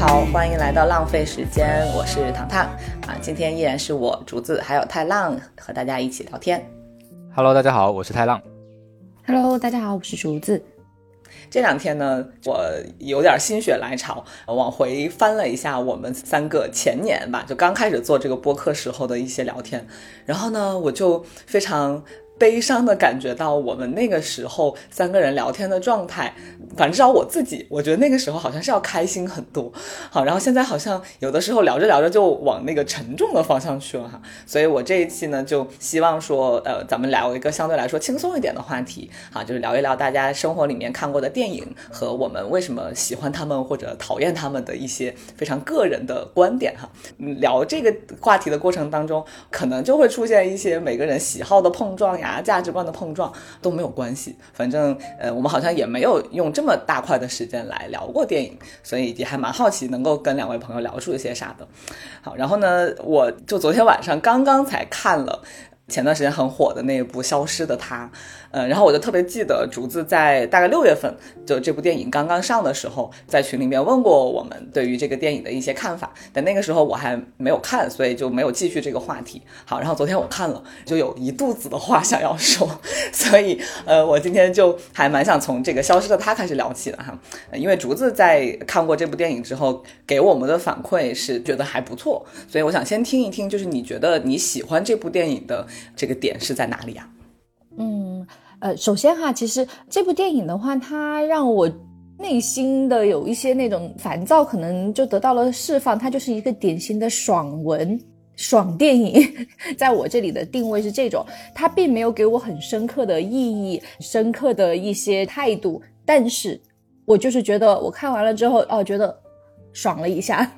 好，欢迎来到浪费时间，我是糖糖啊，今天依然是我竹子还有太浪和大家一起聊天。Hello，大家好，我是太浪。Hello，大家好，我是竹子。这两天呢，我有点心血来潮，往回翻了一下我们三个前年吧，就刚开始做这个播客时候的一些聊天，然后呢，我就非常。悲伤的感觉到我们那个时候三个人聊天的状态，反正至少我自己，我觉得那个时候好像是要开心很多。好，然后现在好像有的时候聊着聊着就往那个沉重的方向去了哈。所以我这一期呢，就希望说，呃，咱们聊一个相对来说轻松一点的话题，好，就是聊一聊大家生活里面看过的电影和我们为什么喜欢他们或者讨厌他们的一些非常个人的观点哈。聊这个话题的过程当中，可能就会出现一些每个人喜好的碰撞呀。价值观的碰撞都没有关系，反正呃，我们好像也没有用这么大块的时间来聊过电影，所以也还蛮好奇能够跟两位朋友聊出一些啥的。好，然后呢，我就昨天晚上刚刚才看了。前段时间很火的那一部《消失的她》，嗯，然后我就特别记得竹子在大概六月份，就这部电影刚刚上的时候，在群里面问过我们对于这个电影的一些看法，但那个时候我还没有看，所以就没有继续这个话题。好，然后昨天我看了，就有一肚子的话想要说，所以呃，我今天就还蛮想从这个《消失的他》开始聊起的哈，因为竹子在看过这部电影之后给我们的反馈是觉得还不错，所以我想先听一听，就是你觉得你喜欢这部电影的。这个点是在哪里啊？嗯，呃，首先哈，其实这部电影的话，它让我内心的有一些那种烦躁，可能就得到了释放。它就是一个典型的爽文、爽电影，在我这里的定位是这种。它并没有给我很深刻的意义、深刻的一些态度，但是我就是觉得我看完了之后，哦，觉得爽了一下。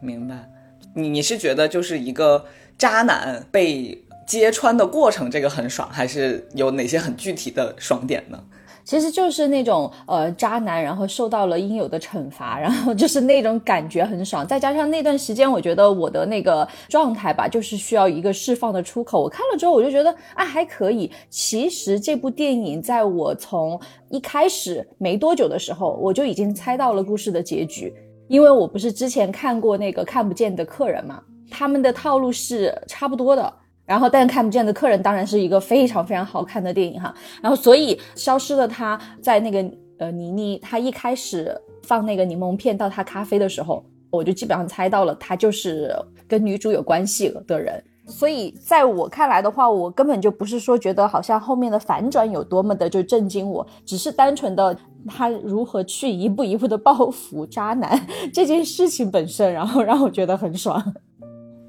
明白？你你是觉得就是一个渣男被？揭穿的过程，这个很爽，还是有哪些很具体的爽点呢？其实就是那种呃渣男，然后受到了应有的惩罚，然后就是那种感觉很爽。再加上那段时间，我觉得我的那个状态吧，就是需要一个释放的出口。我看了之后，我就觉得啊还可以。其实这部电影在我从一开始没多久的时候，我就已经猜到了故事的结局，因为我不是之前看过那个看不见的客人嘛，他们的套路是差不多的。然后，但看不见的客人当然是一个非常非常好看的电影哈。然后，所以消失的他在那个呃妮妮他一开始放那个柠檬片到他咖啡的时候，我就基本上猜到了他就是跟女主有关系了的人。所以在我看来的话，我根本就不是说觉得好像后面的反转有多么的就震惊我，只是单纯的他如何去一步一步的报复渣男这件事情本身，然后让我觉得很爽。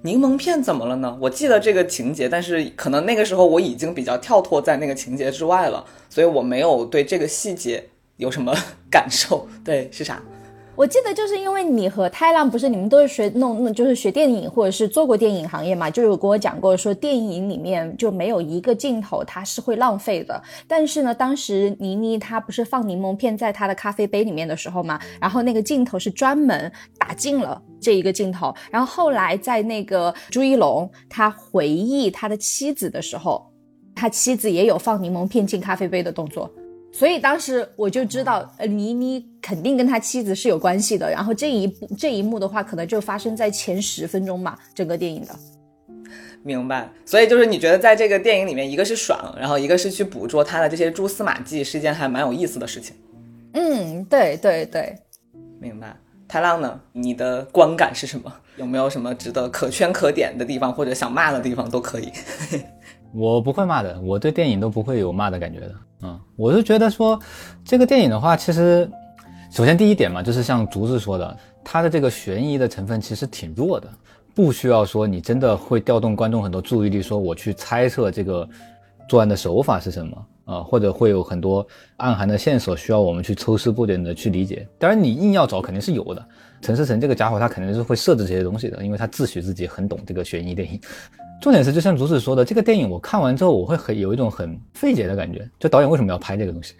柠檬片怎么了呢？我记得这个情节，但是可能那个时候我已经比较跳脱在那个情节之外了，所以我没有对这个细节有什么 感受。对，是啥？我记得就是因为你和太浪不是你们都是学弄弄就是学电影或者是做过电影行业嘛，就有跟我讲过说电影里面就没有一个镜头它是会浪费的。但是呢，当时倪妮她不是放柠檬片在她的咖啡杯里面的时候嘛，然后那个镜头是专门打进了这一个镜头。然后后来在那个朱一龙他回忆他的妻子的时候，他妻子也有放柠檬片进咖啡杯的动作。所以当时我就知道，呃，倪妮肯定跟他妻子是有关系的。然后这一部这一幕的话，可能就发生在前十分钟吧，整个电影的。明白。所以就是你觉得在这个电影里面，一个是爽，然后一个是去捕捉他的这些蛛丝马迹，是一件还蛮有意思的事情。嗯，对对对。明白。太浪呢？你的观感是什么？有没有什么值得可圈可点的地方，或者想骂的地方都可以。我不会骂的，我对电影都不会有骂的感觉的。嗯，我是觉得说，这个电影的话，其实，首先第一点嘛，就是像竹子说的，它的这个悬疑的成分其实挺弱的，不需要说你真的会调动观众很多注意力，说我去猜测这个作案的手法是什么啊，或者会有很多暗含的线索需要我们去抽丝剥茧的去理解。当然，你硬要找肯定是有的。陈思诚这个家伙，他肯定是会设置这些东西的，因为他自诩自己很懂这个悬疑电影。重点是，就像竹子说的，这个电影我看完之后，我会很有一种很费解的感觉，就导演为什么要拍这个东西？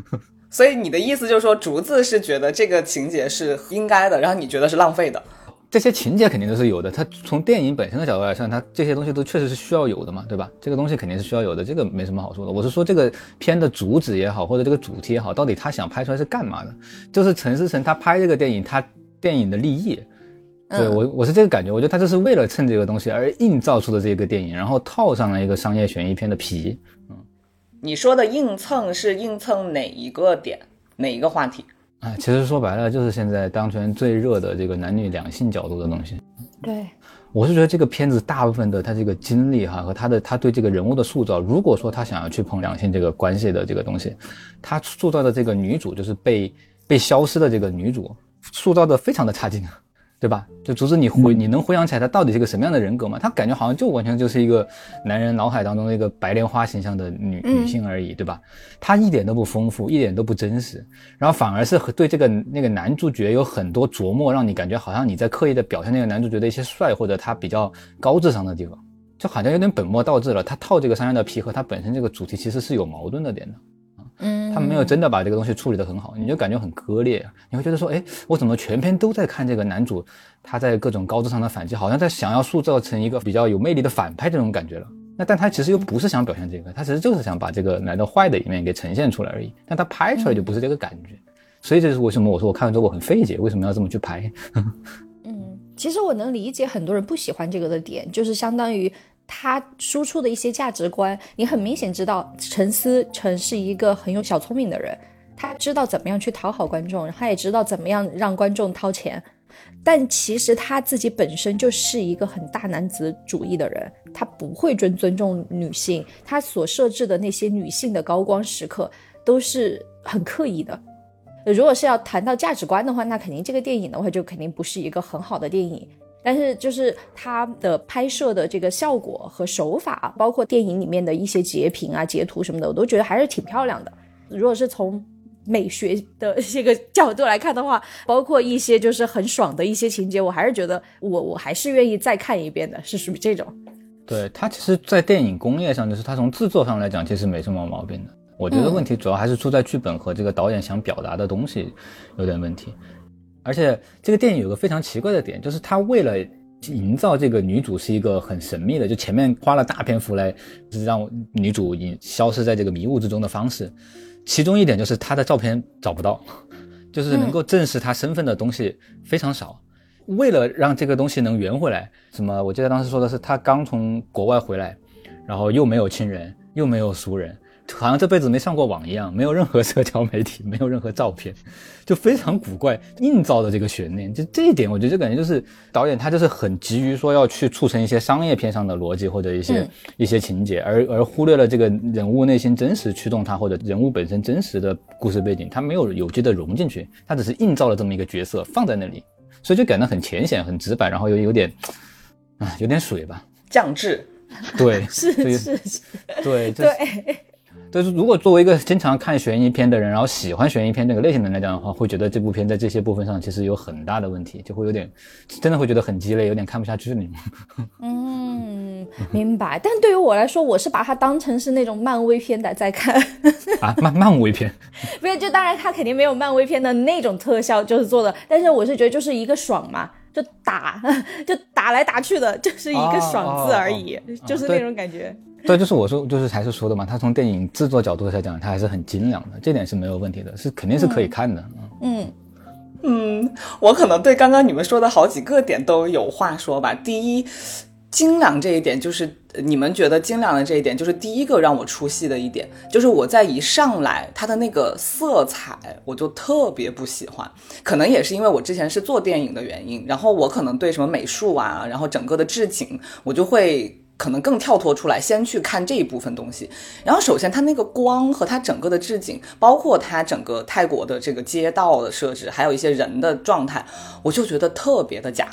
所以你的意思就是说，竹子是觉得这个情节是应该的，然后你觉得是浪费的？这些情节肯定都是有的，它从电影本身的角度来看，它这些东西都确实是需要有的嘛，对吧？这个东西肯定是需要有的，这个没什么好说的。我是说这个片的主旨也好，或者这个主题也好，到底他想拍出来是干嘛的？就是陈思诚他拍这个电影，他。电影的立意。对嗯我，我是这个感觉，我觉得他这是为了蹭这个东西而硬造出的这个电影，然后套上了一个商业悬疑片的皮。嗯你说的硬蹭是硬蹭哪一个点，哪一个话题？啊，其实说白了就是现在当前最热的这个男女两性角度的东西。对，我是觉得这个片子大部分的他这个经历哈和他的他对这个人物的塑造，如果说他想要去碰两性这个关系的这个东西，他塑造的这个女主就是被被消失的这个女主，塑造的非常的差劲，对吧？就竹子你回你能回想起来他到底是个什么样的人格吗？他感觉好像就完全就是一个男人脑海当中的一个白莲花形象的女嗯女性而已，对吧？他一点都不丰富，一点都不真实，然后反而是和对这个那个男主角有很多琢磨，让你感觉好像你在刻意的表现那个男主角的一些帅或者他比较高智商的地方，就好像有点本末倒置了。他套这个商业的皮和他本身这个主题其实是有矛盾的点的。嗯，他们没有真的把这个东西处理得很好，你就感觉很割裂。你会觉得说，哎，我怎么全篇都在看这个男主，他在各种高智商的反击，好像在想要塑造成一个比较有魅力的反派这种感觉了。那但他其实又不是想表现这个，他其实就是想把这个男的坏的一面给呈现出来而已。但他拍出来就不是这个感觉，所以这是为什么我说我看完之后我很费解，为什么要这么去拍？嗯，其实我能理解很多人不喜欢这个的点，就是相当于他输出的一些价值观，你很明显知道陈思诚是一个很有小聪明的人，他知道怎么样去讨好观众，他也知道怎么样让观众掏钱。但其实他自己本身就是一个很大男子主义的人，他不会尊尊重女性，他所设置的那些女性的高光时刻都是很刻意的。如果是要谈到价值观的话，那肯定这个电影的话就肯定不是一个很好的电影。但是就是它的拍摄的这个效果和手法，包括电影里面的一些截屏啊、截图什么的，我都觉得还是挺漂亮的。如果是从美学的这个角度来看的话，包括一些就是很爽的一些情节，我还是觉得我我还是愿意再看一遍的，是属于这种。对他其实，在电影工业上，就是他从制作上来讲，其实没什么毛病的。我觉得问题主要还是出在剧本和这个导演想表达的东西有点问题。而且这个电影有个非常奇怪的点，就是他为了营造这个女主是一个很神秘的，就前面花了大篇幅来就是让女主隐消失在这个迷雾之中的方式，其中一点就是她的照片找不到，就是能够证实她身份的东西非常少。为了让这个东西能圆回来，什么？我记得当时说的是她刚从国外回来，然后又没有亲人，又没有熟人，好像这辈子没上过网一样，没有任何社交媒体，没有任何照片，就非常古怪，硬造的这个悬念。就这一点，我觉得就感觉就是导演他就是很急于说要去促成一些商业片上的逻辑或者一些、嗯一些情节，而而忽略了这个人物内心真实驱动他或者人物本身真实的故事背景，他没有有机的融进去，他只是硬造了这么一个角色放在那里，所以就感到很浅显、很直白，然后又有点啊 有点水吧。降智，对，是是是，对，这对，但是如果作为一个经常看悬疑片的人，然后喜欢悬疑片这个类型的人来讲的话，会觉得这部片在这些部分上其实有很大的问题，就会有点真的会觉得很鸡肋，有点看不下去了。嗯，明白。但对于我来说，我是把它当成是那种漫威片的在看。啊，漫漫威片，不是，就当然它肯定没有漫威片的那种特效，就是做的，但是我是觉得就是一个爽嘛，就打 就打来打去的，就是一个爽字而已，哦哦哦就是那种感觉。对，就是我说，就是还是说的嘛，他从电影制作角度来讲，他还是很精良的，这点是没有问题的，是肯定是可以看的。嗯嗯，嗯，我可能对刚刚你们说的好几个点都有话说吧。第一，精良这一点，就是呃你们觉得精良的这一点，就是第一个让我出戏的一点，就是我在一上来它的那个色彩，我就特别不喜欢。可能也是因为我之前是做电影的原因，然后我可能对什么美术啊，然后整个的置景，我就会。可能更跳脱出来，先去看这一部分东西。然后，首先它那个光和它整个的置景，包括它整个泰国的这个街道的设置，还有一些人的状态，我就觉得特别的假。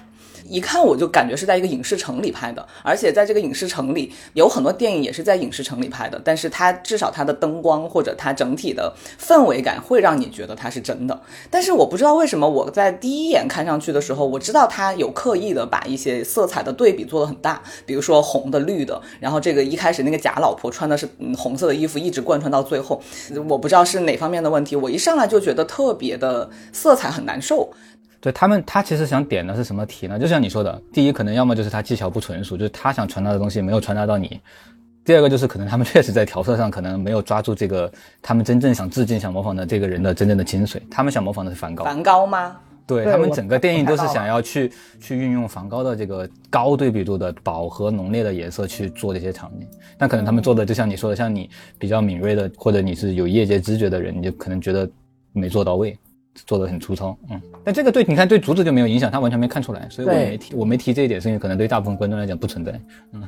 一看我就感觉是在一个影视城里拍的，而且在这个影视城里有很多电影也是在影视城里拍的，但是它至少它的灯光或者它整体的氛围感会让你觉得它是真的。但是我不知道为什么我在第一眼看上去的时候，我知道它有刻意的把一些色彩的对比做得很大，比如说红的、绿的，然后这个一开始那个假老婆穿的是红色的衣服，一直贯穿到最后，我不知道是哪方面的问题，我一上来就觉得特别的色彩很难受。对他们，他其实想点的是什么题呢？就像你说的，第一，可能要么就是他技巧不纯熟，就是他想传达的东西没有传达到你；第二个就是可能他们 确实在调色上可能没有抓住这个他们真正想致敬、想模仿的这个人的真正的精髓。他们想模仿的是梵高，梵高吗？对他们整个电影都是想要去去运用梵高的这个高对比度的饱和浓烈的颜色去做这些场景，但可能他们做的就像你说的，像你比较敏锐的，或者你是有业界知觉的人，你就可能觉得没做到位，做的很粗糙。嗯，但这个对你看对竹子就没有影响，他完全没看出来，所以我没提我没提这一点，是因为可能对大部分观众来讲不存在。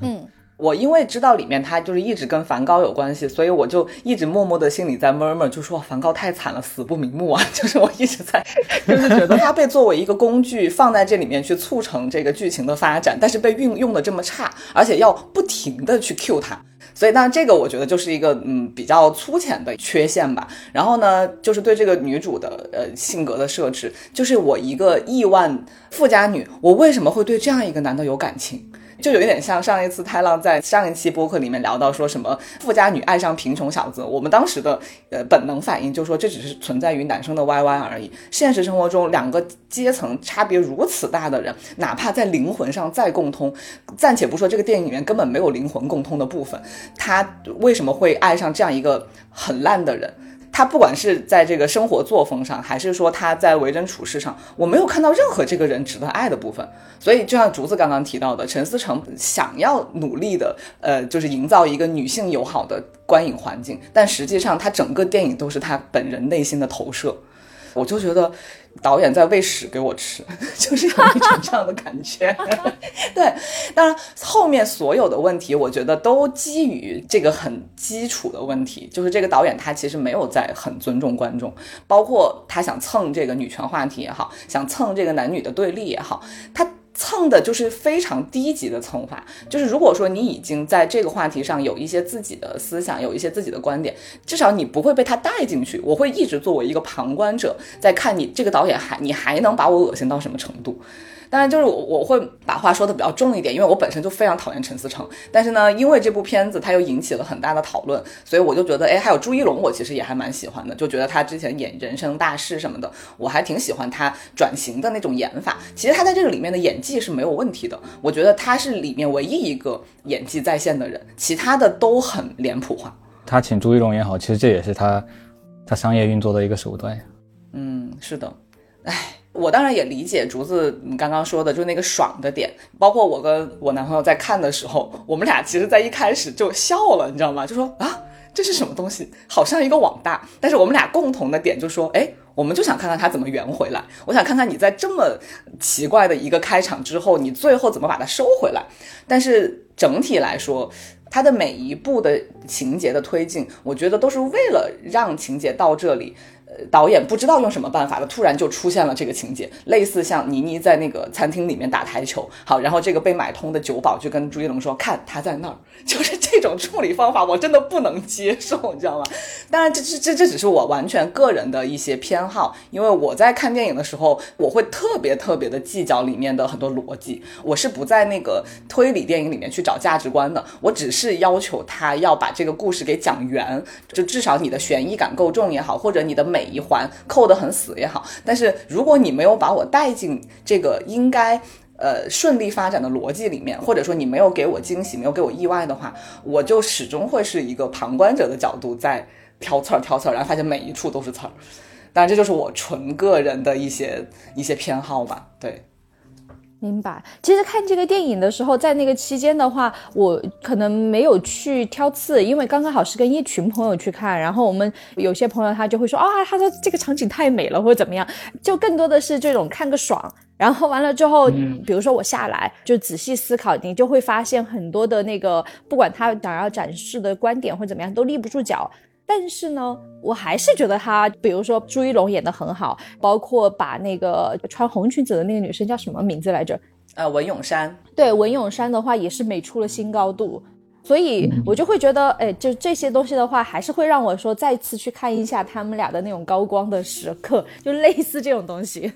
嗯。我因为知道里面他就是一直跟梵高有关系，所以我就一直默默的心里在 murmur，就说梵高太惨了，死不瞑目啊！就是我一直在，就是觉得他被作为一个工具放在这里面去促成这个剧情的发展，但是被运用的这么差，而且要不停的去 cue 他，所以那这个我觉得就是一个嗯比较粗浅的缺陷吧。然后呢，就是对这个女主的呃性格的设置，就是我一个亿万富家女，我为什么会对这样一个男的有感情？就有一点像上一次太浪在上一期播客里面聊到说什么富家女爱上贫穷小子，我们当时的呃本能反应就说这只是存在于男生的 YY 而已。现实生活中，两个阶层差别如此大的人，哪怕在灵魂上再共通，暂且不说这个电影里面根本没有灵魂共通的部分，他为什么会爱上这样一个很烂的人？他不管是在这个生活作风上，还是说他在为人处事上，我没有看到任何这个人值得爱的部分。所以，就像竹子刚刚提到的，陈思诚想要努力的，呃，就是营造一个女性友好的观影环境，但实际上他整个电影都是他本人内心的投射。我就觉得导演在喂屎给我吃，就是有一种这样的感觉。对，当然后面所有的问题，我觉得都基于这个很基础的问题，就是这个导演他其实没有在很尊重观众，包括他想蹭这个女权话题也好，想蹭这个男女的对立也好，他。蹭的就是非常低级的蹭法，就是如果说你已经在这个话题上有一些自己的思想，有一些自己的观点，至少你不会被他带进去。我会一直作为一个旁观者在看你这个导演还你还能把我恶心到什么程度。当然，就是我我会把话说的比较重一点，因为我本身就非常讨厌陈思诚。但是呢，因为这部片子他又引起了很大的讨论，所以我就觉得，哎，还有朱一龙，我其实也还蛮喜欢的，就觉得他之前演《人生大事》什么的，我还挺喜欢他转型的那种演法。其实他在这个里面的演技是没有问题的，我觉得他是里面唯一一个演技在线的人，其他的都很脸谱化。他请朱一龙也好，其实这也是他他商业运作的一个手段呀。嗯，是的，哎。我当然也理解竹子你刚刚说的，就那个爽的点，包括我跟我男朋友在看的时候，我们俩其实在一开始就笑了，你知道吗？就说啊，这是什么东西？好像一个网大，但是我们俩共同的点就说，哎，我们就想看看他怎么圆回来，我想看看你在这么奇怪的一个开场之后，你最后怎么把它收回来。但是整体来说，它的每一步的情节的推进，我觉得都是为了让情节到这里。导演不知道用什么办法了，突然就出现了这个情节，类似像倪妮在那个餐厅里面打台球，好，然后这个被买通的酒保就跟朱一龙说，看他在那儿，就是这种处理方法，我真的不能接受，你知道吗？当然，这这这这只是我完全个人的一些偏好，因为我在看电影的时候，我会特别特别的计较里面的很多逻辑，我是不在那个推理电影里面去找价值观的，我只是要求他要把这个故事给讲圆，就至少你的悬疑感够重也好，或者你的美每一环扣得很死也好，但是如果你没有把我带进这个应该呃顺利发展的逻辑里面，或者说你没有给我惊喜，没有给我意外的话，我就始终会是一个旁观者的角度在挑刺儿挑刺儿，然后发现每一处都是刺儿。当然，这就是我纯个人的一些一些偏好吧，对。明白。其实看这个电影的时候，在那个期间的话，我可能没有去挑刺，因为刚刚好是跟一群朋友去看，然后我们有些朋友他就会说啊，他说这个场景太美了，或者怎么样，就更多的是这种看个爽。然后完了之后，比如说我下来就仔细思考，你就会发现很多的那个，不管他想要展示的观点或怎么样，都立不住脚。但是呢，我还是觉得他，比如说朱一龙演的很好，包括把那个穿红裙子的那个女生叫什么名字来着？呃，文咏珊。对，文咏珊的话也是美出了新高度，所以我就会觉得，哎，就这些东西的话，还是会让我说再次去看一下他们俩的那种高光的时刻，就类似这种东西。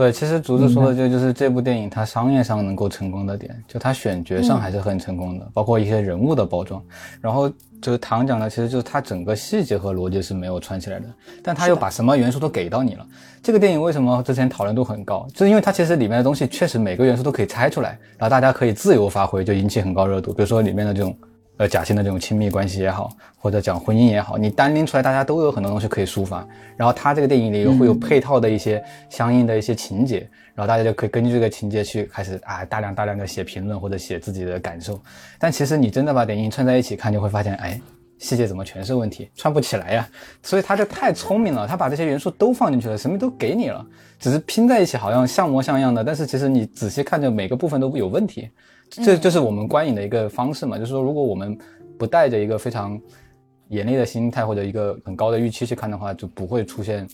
对，其实竹子说的就就是这部电影它商业上能够成功的点，就它选角上还是很成功的，包括一些人物的包装。然后就是唐讲的，其实就是它整个细节和逻辑是没有串起来的，但它又把什么元素都给到你了。这个电影为什么之前讨论度很高，就是因为它其实里面的东西确实每个元素都可以拆出来，然后大家可以自由发挥，就引起很高热度。比如说里面的这种呃假性的这种亲密关系也好，或者讲婚姻也好，你单拎出来，大家都有很多东西可以抒发。然后他这个电影里又会有配套的一些相应的一些情节，然后大家就可以根据这个情节去开始啊大量大量的写评论或者写自己的感受。但其实你真的把电影串在一起看，就会发现，哎。细节怎么全是问题，串不起来呀？所以他就太聪明了，他把这些元素都放进去了，什么都给你了，只是拼在一起好像像模像样的，但是其实你仔细看着每个部分都有问题，这就是我们观影的一个方式嘛。就是说，如果我们不带着一个非常严厉的心态或者一个很高的预期去看的话，就不会出现。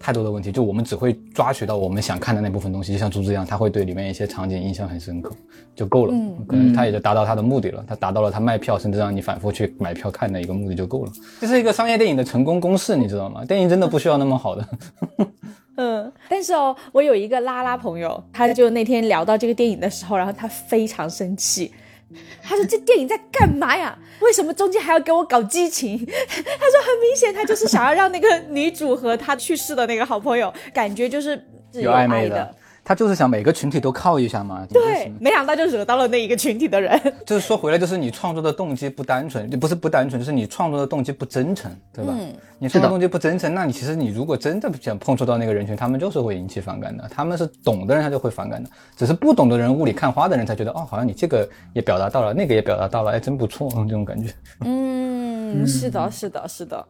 太多的问题，就我们只会抓取到我们想看的那部分东西，就像竹子一样，他会对里面一些场景印象很深刻，就够了。嗯，可能他也就达到他的目的了，他达到了他卖票甚至让你反复去买票看的一个目的就够了。这是一个商业电影的成功公式，你知道吗？电影真的不需要那么好的。嗯，但是哦，我有一个拉拉朋友，他就那天聊到这个电影的时候，然后他非常生气。他说：“这电影在干嘛呀？为什么中间还要给我搞激情？” 他说：“很明显，他就是想要让那个女主和他去世的那个好朋友感觉就是有暧昧的。”他就是想每个群体都靠一下嘛。对，没想到就惹到了那一个群体的人。就是说回来，就是你创作的动机不单纯，不是不单纯，就是你创作的动机不真诚，对吧？嗯。你创作动机不真诚，那你其实你如果真的想碰触到那个人群，他们就是会引起反感的。他们是懂的人，他就会反感的。只是不懂的人，雾里看花的人才觉得，哦，好像你这个也表达到了，那个也表达到了，哎，真不错，这种感觉。嗯，是的，是的，是的。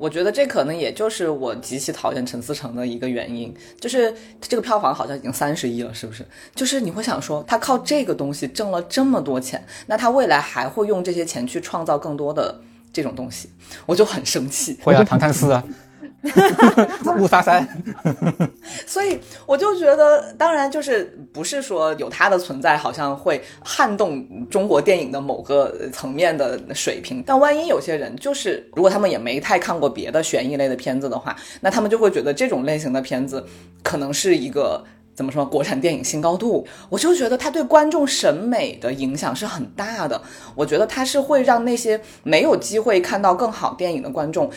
我觉得这可能也就是我极其讨厌陈思诚的一个原因，就是这个票房好像已经三十亿了，是不是？就是你会想说，他靠这个东西挣了这么多钱，那他未来还会用这些钱去创造更多的这种东西，我就很生气。会啊，唐探四啊。雾杀三，所以我就觉得，当然就是不是说有它的存在，好像会撼动中国电影的某个层面的水平。但万一有些人就是，如果他们也没太看过别的悬疑类的片子的话，那他们就会觉得这种类型的片子可能是一个怎么说，国产电影新高度。我就觉得它对观众审美的影响是很大的。我觉得它是会让那些没有机会看到更好电影的观众。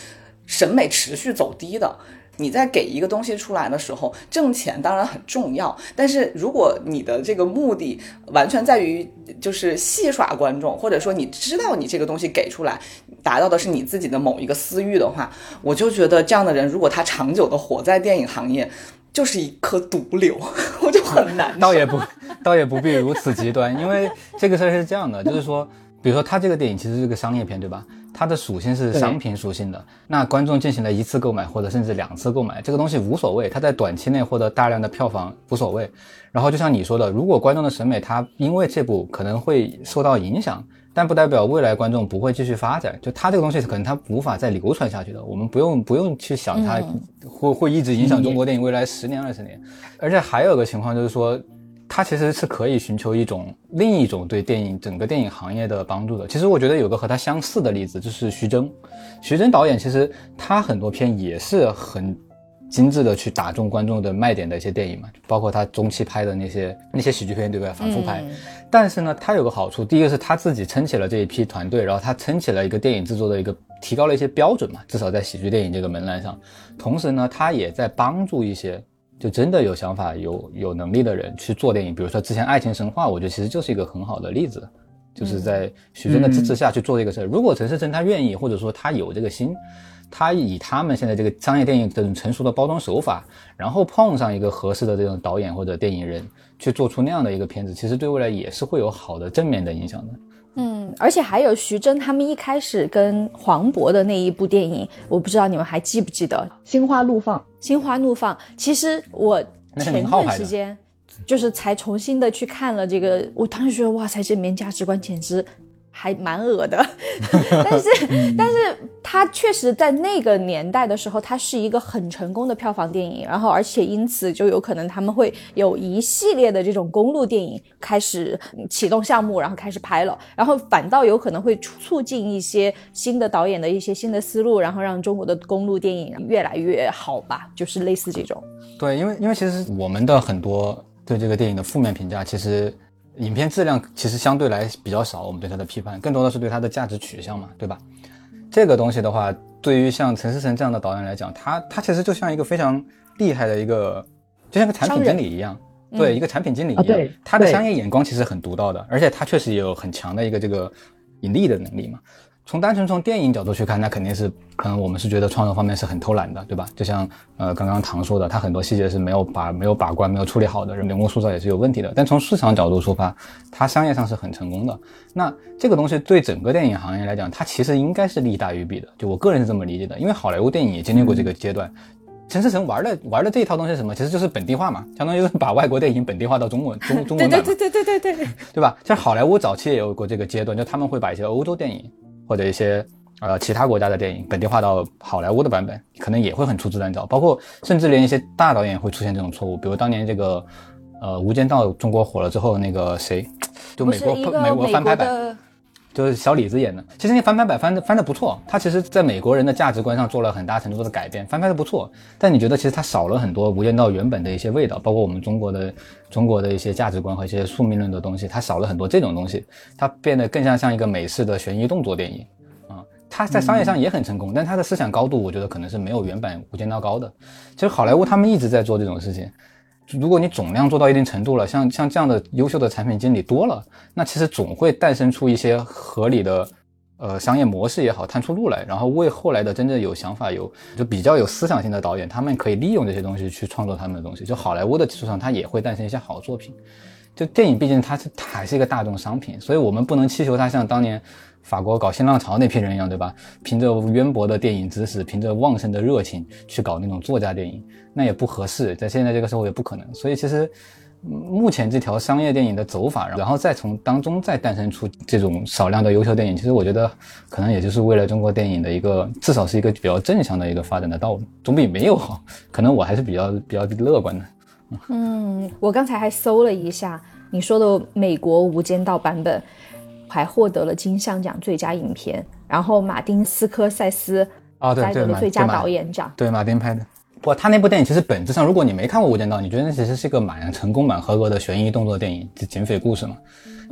审美持续走低的，你在给一个东西出来的时候，挣钱当然很重要，但是如果你的这个目的完全在于就是戏耍观众，或者说你知道你这个东西给出来达到的是你自己的某一个私欲的话，我就觉得这样的人如果他长久的活在电影行业，就是一颗毒瘤，我就很难。倒也不，倒也不必如此极端，因为这个事儿是这样的，就是说，比如说它这个电影其实是个商业片，对吧？它的属性是商品属性的，那观众进行了一次购买或者甚至两次购买，这个东西无所谓，它在短期内获得大量的票房无所谓。然后就像你说的，如果观众的审美它因为这部可能会受到影响，但不代表未来观众不会继续发展。就它这个东西可能它无法再流传下去的，我们不用不用去想它会会一直影响中国电影未来十年二十年。而且还有个情况就是说。他其实是可以寻求一种另一种对电影整个电影行业的帮助的。其实我觉得有个和他相似的例子，就是徐峥。徐峥导演其实他很多片也是很精致的去打中观众的卖点的一些电影嘛，包括他中期拍的那些那些喜剧片，对不对？反复拍。但是呢，他有个好处，第一个是他自己撑起了这一批团队，然后他撑起了一个电影制作的一个提高了一些标准嘛，至少在喜剧电影这个门栏上。同时呢，他也在帮助一些。就真的有想法、有有能力的人去做电影，比如说之前《爱情神话》，我觉得其实就是一个很好的例子，就是在徐峥的支持下去做这个事儿。如果陈思诚他愿意，或者说他有这个心，他以他们现在这个商业电影这种成熟的包装手法，然后碰上一个合适的这种导演或者电影人去做出那样的一个片子，其实对未来也是会有好的正面的影响的。嗯，而且还有徐峥他们一开始跟黄渤的那一部电影，我不知道你们还记不记得《心花怒放》。《心花怒放》，其实我前段时间就是才重新的去看了这个，我当时觉得哇塞，这里面价值观简直。还蛮恶的，但是但是它确实在那个年代的时候，它是一个很成功的票房电影，然后而且因此就有可能他们会有一系列的这种公路电影开始启动项目，然后开始拍了，然后反倒有可能会促进一些新的导演的一些新的思路，然后让中国的公路电影越来越好吧，就是类似这种。对，因为因为其实我们的很多对这个电影的负面评价，其实。影片质量其实相对来比较少，我们对它的批判更多的是对它的价值取向嘛，对吧？这个东西的话，对于像陈思诚这样的导演来讲，他他其实就像一个非常厉害的一个，就像个产品经理一样，对，一个产品经理一样，他的商业眼光其实很独到的，而且他确实也有很强的一个这个盈利的能力嘛。从单纯从电影角度去看，那肯定是可能我们是觉得创作方面是很偷懒的，对吧？就像呃刚刚唐说的，他很多细节是没有把没有把关、没有处理好的，人物塑造也是有问题的。但从市场角度出发，它商业上是很成功的。那这个东西对整个电影行业来讲，它其实应该是利大于弊的。就我个人是这么理解的，因为好莱坞电影也经历过这个阶段。陈思诚玩的玩的这一套东西是什么？其实就是本地化嘛，相当于是把外国电影本地化到中文中中文版，对对对对对对，对吧？像好莱坞早期也有过这个阶段，就他们会把一些欧洲电影或者一些。呃，其他国家的电影本地化到好莱坞的版本，可能也会很粗制滥造，包括甚至连一些大导演会出现这种错误，比如当年这个，呃，《无间道》中国火了之后，那个谁，就美国美国翻拍版，就是小李子演的。其实那翻拍版翻的翻的不错，他其实在美国人的价值观上做了很大程度的改变，翻拍的不错。但你觉得其实它少了很多《无间道》原本的一些味道，包括我们中国的中国的一些价值观和一些宿命论的东西，它少了很多这种东西，它变得更像像一个美式的悬疑动作电影。它在商业上也很成功，但它的思想高度，我觉得可能是没有原版《无间道》高的。其实好莱坞他们一直在做这种事情。如果你总量做到一定程度了，像像这样的优秀的产品经理多了，那其实总会诞生出一些合理的，呃，商业模式也好，探出路来，然后为后来的真正有想法、有就比较有思想性的导演，他们可以利用这些东西去创作他们的东西。就好莱坞的基础上，它也会诞生一些好作品。就电影毕竟它是它还是一个大众商品，所以我们不能祈求它像当年。法国搞新浪潮那批人一样，对吧？凭着渊博的电影知识，凭着旺盛的热情去搞那种作家电影，那也不合适，在现在这个社会也不可能。所以其实，目前这条商业电影的走法，然后再从当中再诞生出这种少量的优秀电影，其实我觉得可能也就是为了中国电影的一个，至少是一个比较正向的一个发展的道路，总比没有好。可能我还是比较 比较乐观的。嗯，我刚才还搜了一下你说的美国《无间道》版本。还获得了金像奖最佳影片，然后马丁斯科塞斯啊，摘得了最佳导演奖。对，马丁拍的。不，他那部电影其实本质上，如果你没看过《无间道》，你觉得那其实是一个蛮成功、蛮合格的悬疑动作电影，警匪故事嘛。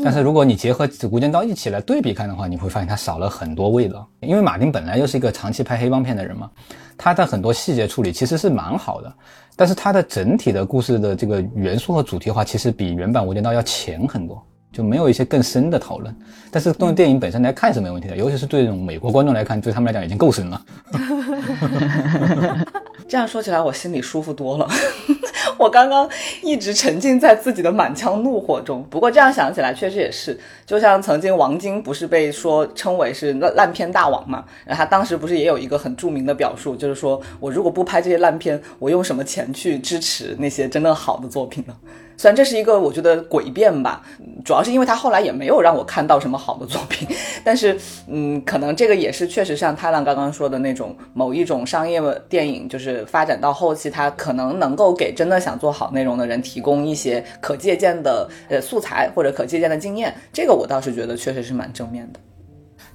但是如果你结合《无间道》一起来对比看的话，你会发现它少了很多味道。因为马丁本来就是一个长期拍黑帮片的人嘛，他的很多细节处理其实是蛮好的，但是他的整体的故事的这个元素和主题化，其实比原版《无间道》要浅很多。就没有一些更深的讨论，但是从电影本身来看是没问题的，尤其是对这种美国观众来看，对他们来讲已经够深了。这样说起来，我心里舒服多了。我刚刚一直沉浸在自己的满腔怒火中。不过这样想起来，确实也是，就像曾经王晶不是被说称为是烂烂片大王嘛？然后他当时不是也有一个很著名的表述，就是说我如果不拍这些烂片，我用什么钱去支持那些真的好的作品呢？虽然这是一个我觉得诡辩吧，主要是因为他后来也没有让我看到什么好的作品，但是嗯，可能这个也是确实像泰浪刚刚说的那种某一种商业电影，就是发展到后期，它可能能够给真的想做好内容的人提供一些可借鉴的呃素材或者可借鉴的经验，这个我倒是觉得确实是蛮正面的。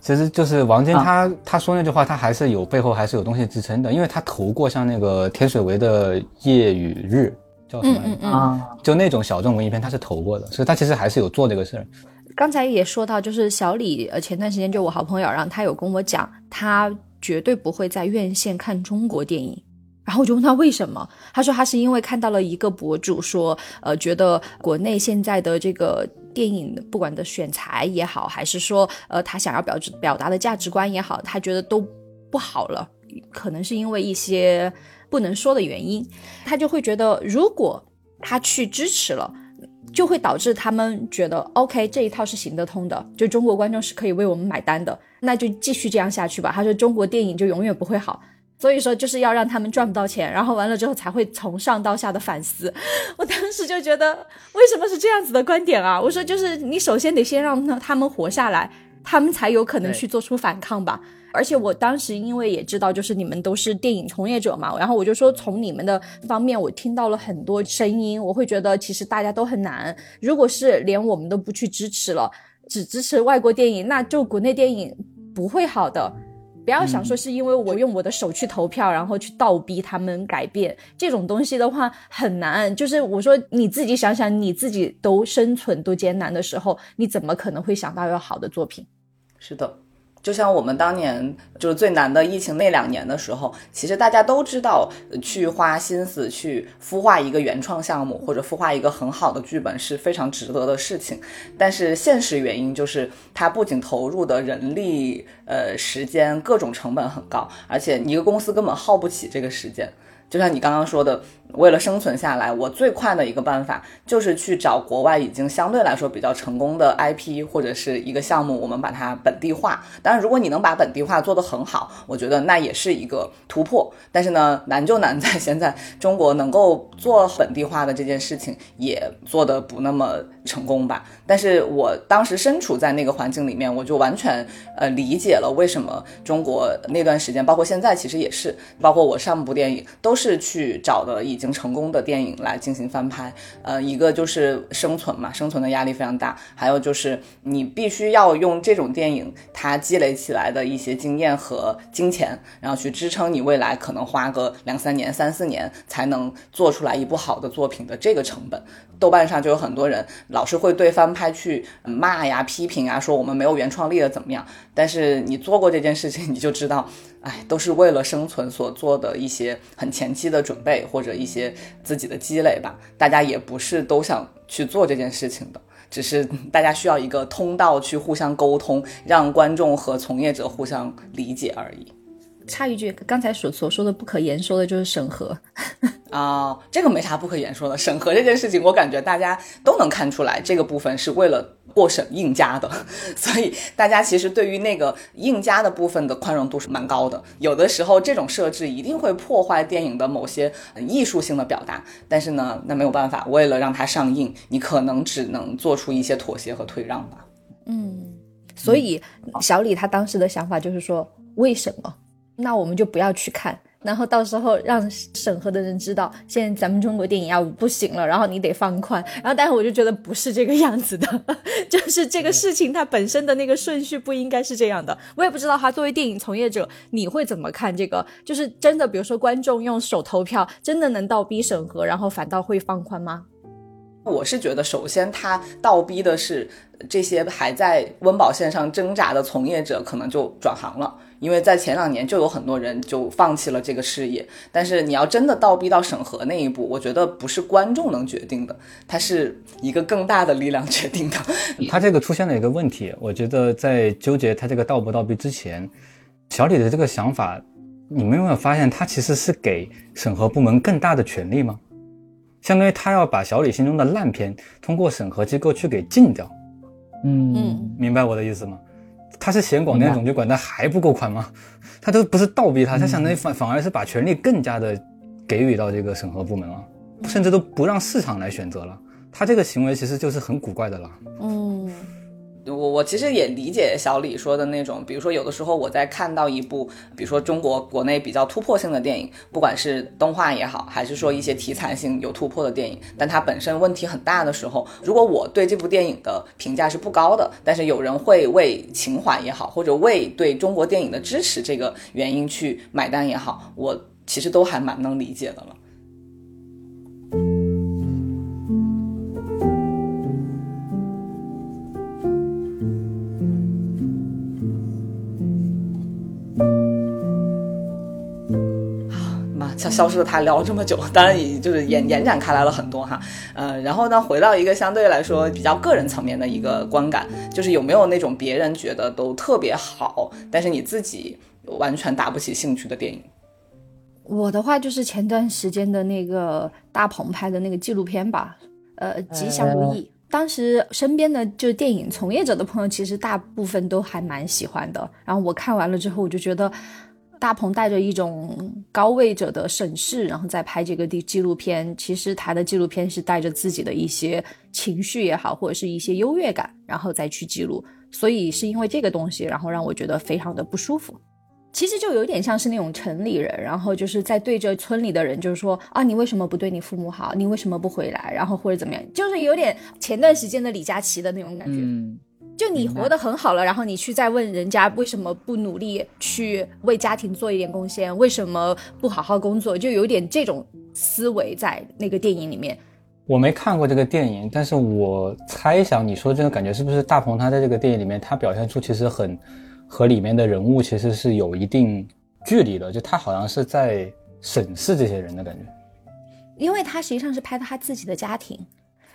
其实就是王晶他他说那句话，他还是有背后还是有东西支撑的，因为他投过像那个天水围的夜与日。叫什么啊？就那种小众文艺片，他是投过的，所以他其实还是有做这个事儿。刚才也说到，就是小李，呃，前段时间就我好朋友，然后他有跟我讲，他绝对不会在院线看中国电影。然后我就问他为什么，他说他是因为看到了一个博主说，呃，觉得国内现在的这个电影，不管的选材也好，还是说，呃，他想要表表达的价值观也好，他觉得都不好了，可能是因为一些。不能说的原因，他就会觉得，如果他去支持了，就会导致他们觉得，OK，这一套是行得通的，就中国观众是可以为我们买单的，那就继续这样下去吧。他说，中国电影就永远不会好，所以说就是要让他们赚不到钱，然后完了之后才会从上到下的反思。我当时就觉得，为什么是这样子的观点啊？我说，就是你首先得先让他们活下来，他们才有可能去做出反抗吧。而且我当时因为也知道，就是你们都是电影从业者嘛，然后我就说从你们的方面，我听到了很多声音，我会觉得其实大家都很难。如果是连我们都不去支持了，只支持外国电影，那就国内电影不会好的。不要想说是因为我用我的手去投票，然后去倒逼他们改变这种东西的话很难。就是我说你自己想想，你自己都生存都艰难的时候，你怎么可能会想到有好的作品？是的。就像我们当年就是最难的疫情那两年的时候，其实大家都知道，去花心思去孵化一个原创项目或者孵化一个很好的剧本是非常值得的事情。但是现实原因就是，它不仅投入的人力、呃时间各种成本很高，而且一个公司根本耗不起这个时间。就像你刚刚说的。为了生存下来，我最快的一个办法就是去找国外已经相对来说比较成功的 IP 或者是一个项目，我们把它本地化。当然，如果你能把本地化做得很好，我觉得那也是一个突破。但是呢，难就难在现在中国能够做本地化的这件事情也做得不那么成功吧。但是我当时身处在那个环境里面，我就完全呃理解了为什么中国那段时间，包括现在其实也是，包括我上部电影都是去找的已经。成功的电影来进行翻拍，呃，一个就是生存嘛，生存的压力非常大，还有就是你必须要用这种电影它积累起来的一些经验和金钱，然后去支撑你未来可能花个两三年、三四年才能做出来一部好的作品的这个成本。豆瓣上就有很多人老是会对翻拍去骂呀、批评啊，说我们没有原创力了怎么样？但是你做过这件事情，你就知道。哎，都是为了生存所做的一些很前期的准备，或者一些自己的积累吧。大家也不是都想去做这件事情的，只是大家需要一个通道去互相沟通，让观众和从业者互相理解而已。插一句，刚才所所说的不可言说的就是审核啊，这个没啥不可言说的。审核这件事情，我感觉大家都能看出来，这个部分是为了。过审硬加的，所以大家其实对于那个硬加的部分的宽容度是蛮高的。有的时候这种设置一定会破坏电影的某些艺术性的表达，但是呢，那没有办法，为了让它上映，你可能只能做出一些妥协和退让吧。嗯，所以小李他当时的想法就是说，为什么？那我们就不要去看。然后到时候让审核的人知道，现在咱们中国电影要不行了，然后你得放宽。然后，但是我就觉得不是这个样子的，就是这个事情它本身的那个顺序不应该是这样的。我也不知道哈，作为电影从业者，你会怎么看这个？就是真的，比如说观众用手投票，真的能倒逼审核，然后反倒会放宽吗？我是觉得，首先他倒逼的是这些还在温饱线上挣扎的从业者，可能就转行了。因为在前两年就有很多人就放弃了这个事业，但是你要真的倒逼到审核那一步，我觉得不是观众能决定的，它是一个更大的力量 决定的。他这个出现了一个问题，我觉得在纠结他这个倒不倒逼之前，小李的这个想法，你们有没有发现他其实是给审核部门更大的权利吗？相当于他要把小李心中的烂片通过审核机构去给禁掉。嗯，明白我的意思吗？他是嫌广电总局管的还不够宽吗？他都不是倒逼他，他相当于反反而是把权力更加的给予到这个审核部门了，甚至都不让市场来选择了。他这个行为其实就是很古怪的了。嗯。我我其实也理解小李说的那种，比如说有的时候我在看到一部，比如说中国国内比较突破性的电影，不管是动画也好，还是说一些题材性有突破的电影，但它本身问题很大的时候，如果我对这部电影的评价是不高的，但是有人会为情怀也好，或者为对中国电影的支持这个原因去买单也好，我其实都还蛮能理解的了。消失的他聊了这么久，当然也就是延延展开来了很多哈，呃，然后呢，回到一个相对来说比较个人层面的一个观感，就是有没有那种别人觉得都特别好，但是你自己完全打不起兴趣的电影？我的话就是前段时间的那个大鹏拍的那个纪录片吧，呃，吉祥如意。当时身边的就电影从业者的朋友，其实大部分都还蛮喜欢的。然后我看完了之后，我就觉得。大鹏带着一种高位者的审视，然后再拍这个纪纪录片。其实他的纪录片是带着自己的一些情绪也好，或者是一些优越感，然后再去记录。所以是因为这个东西，然后让我觉得非常的不舒服。其实就有点像是那种城里人，然后就是在对着村里的人，就是说啊，你为什么不对你父母好？你为什么不回来？然后或者怎么样？就是有点前段时间的李佳琦的那种感觉。嗯就你活得很好了，然后你去再问人家为什么不努力去为家庭做一点贡献，为什么不好好工作，就有点这种思维在那个电影里面。我没看过这个电影，但是我猜想你说这个感觉是不是大鹏他在这个电影里面他表现出其实很和里面的人物其实是有一定距离的，就他好像是在审视这些人的感觉。因为他实际上是拍的他自己的家庭，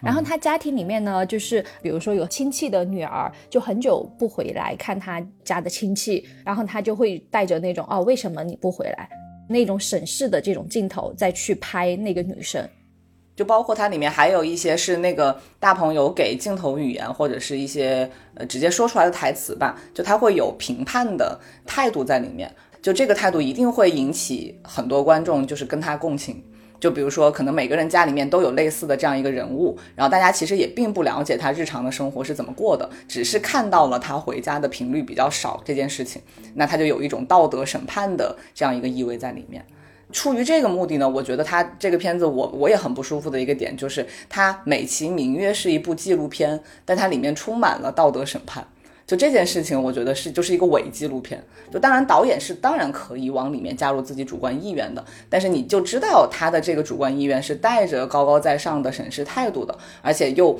然后他家庭里面呢，就是比如说有亲戚的女儿就很久不回来看他家的亲戚，然后他就会带着那种哦为什么你不回来那种审视的这种镜头再去拍那个女生。就包括它里面还有一些是那个大朋友给镜头语言或者是一些呃直接说出来的台词吧，就他会有评判的态度在里面，就这个态度一定会引起很多观众就是跟他共情。就比如说，可能每个人家里面都有类似的这样一个人物，然后大家其实也并不了解他日常的生活是怎么过的，只是看到了他回家的频率比较少这件事情，那他就有一种道德审判的这样一个意味在里面。出于这个目的呢，我觉得他这个片子我我也很不舒服的一个点就是，它美其名曰是一部纪录片，但它里面充满了道德审判。就这件事情，我觉得是就是一个伪纪录片。就当然导演是当然可以往里面加入自己主观意愿的，但是你就知道他的这个主观意愿是带着高高在上的审视态度的，而且又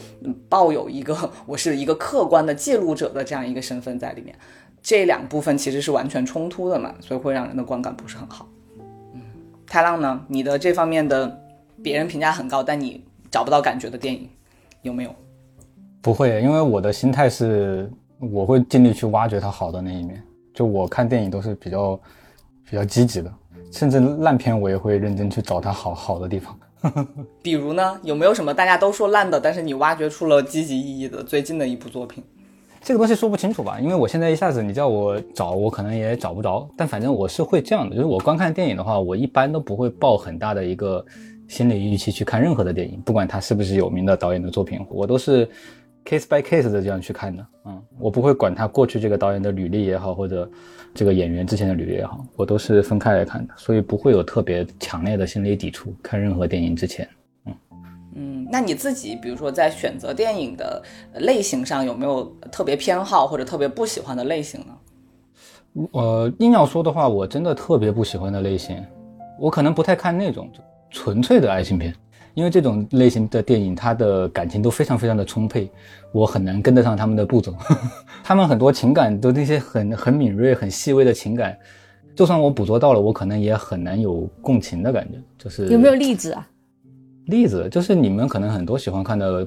抱有一个我是一个客观的记录者的这样一个身份在里面。这两部分其实是完全冲突的嘛，所以会让人的观感不是很好。嗯太浪呢？你的这方面的别人评价很高，但你找不到感觉的电影有没有？不会，因为我的心态是，我会尽力去挖掘它好的那一面。就我看电影都是比较比较积极的，甚至烂片我也会认真去找它好好的地方。比如呢，有没有什么大家都说烂的，但是你挖掘出了积极意义的最近的一部作品？这个东西说不清楚吧，因为我现在一下子你叫我找，我可能也找不着。但反正我是会这样的，就是我观看电影的话，我一般都不会抱很大的一个心理预期去看任何的电影，不管它是不是有名的导演的作品，我都是 case by case 的这样去看的。嗯，我不会管他过去这个导演的履历也好，或者这个演员之前的履历也好，我都是分开来看的，所以不会有特别强烈的心理抵触。看任何电影之前。嗯嗯，那你自己，比如说在选择电影的类型上，有没有特别偏好或者特别不喜欢的类型呢？呃，硬要说的话，我真的特别不喜欢的类型，我可能不太看那种纯粹的爱情片，因为这种类型的电影，它的感情都非常非常的充沛，我很难跟得上他们的步骤。他们很多情感都那些很很敏锐、很细微的情感，就算我捕捉到了，我可能也很难有共情的感觉。就是有没有例子啊？例子就是你们可能很多喜欢看的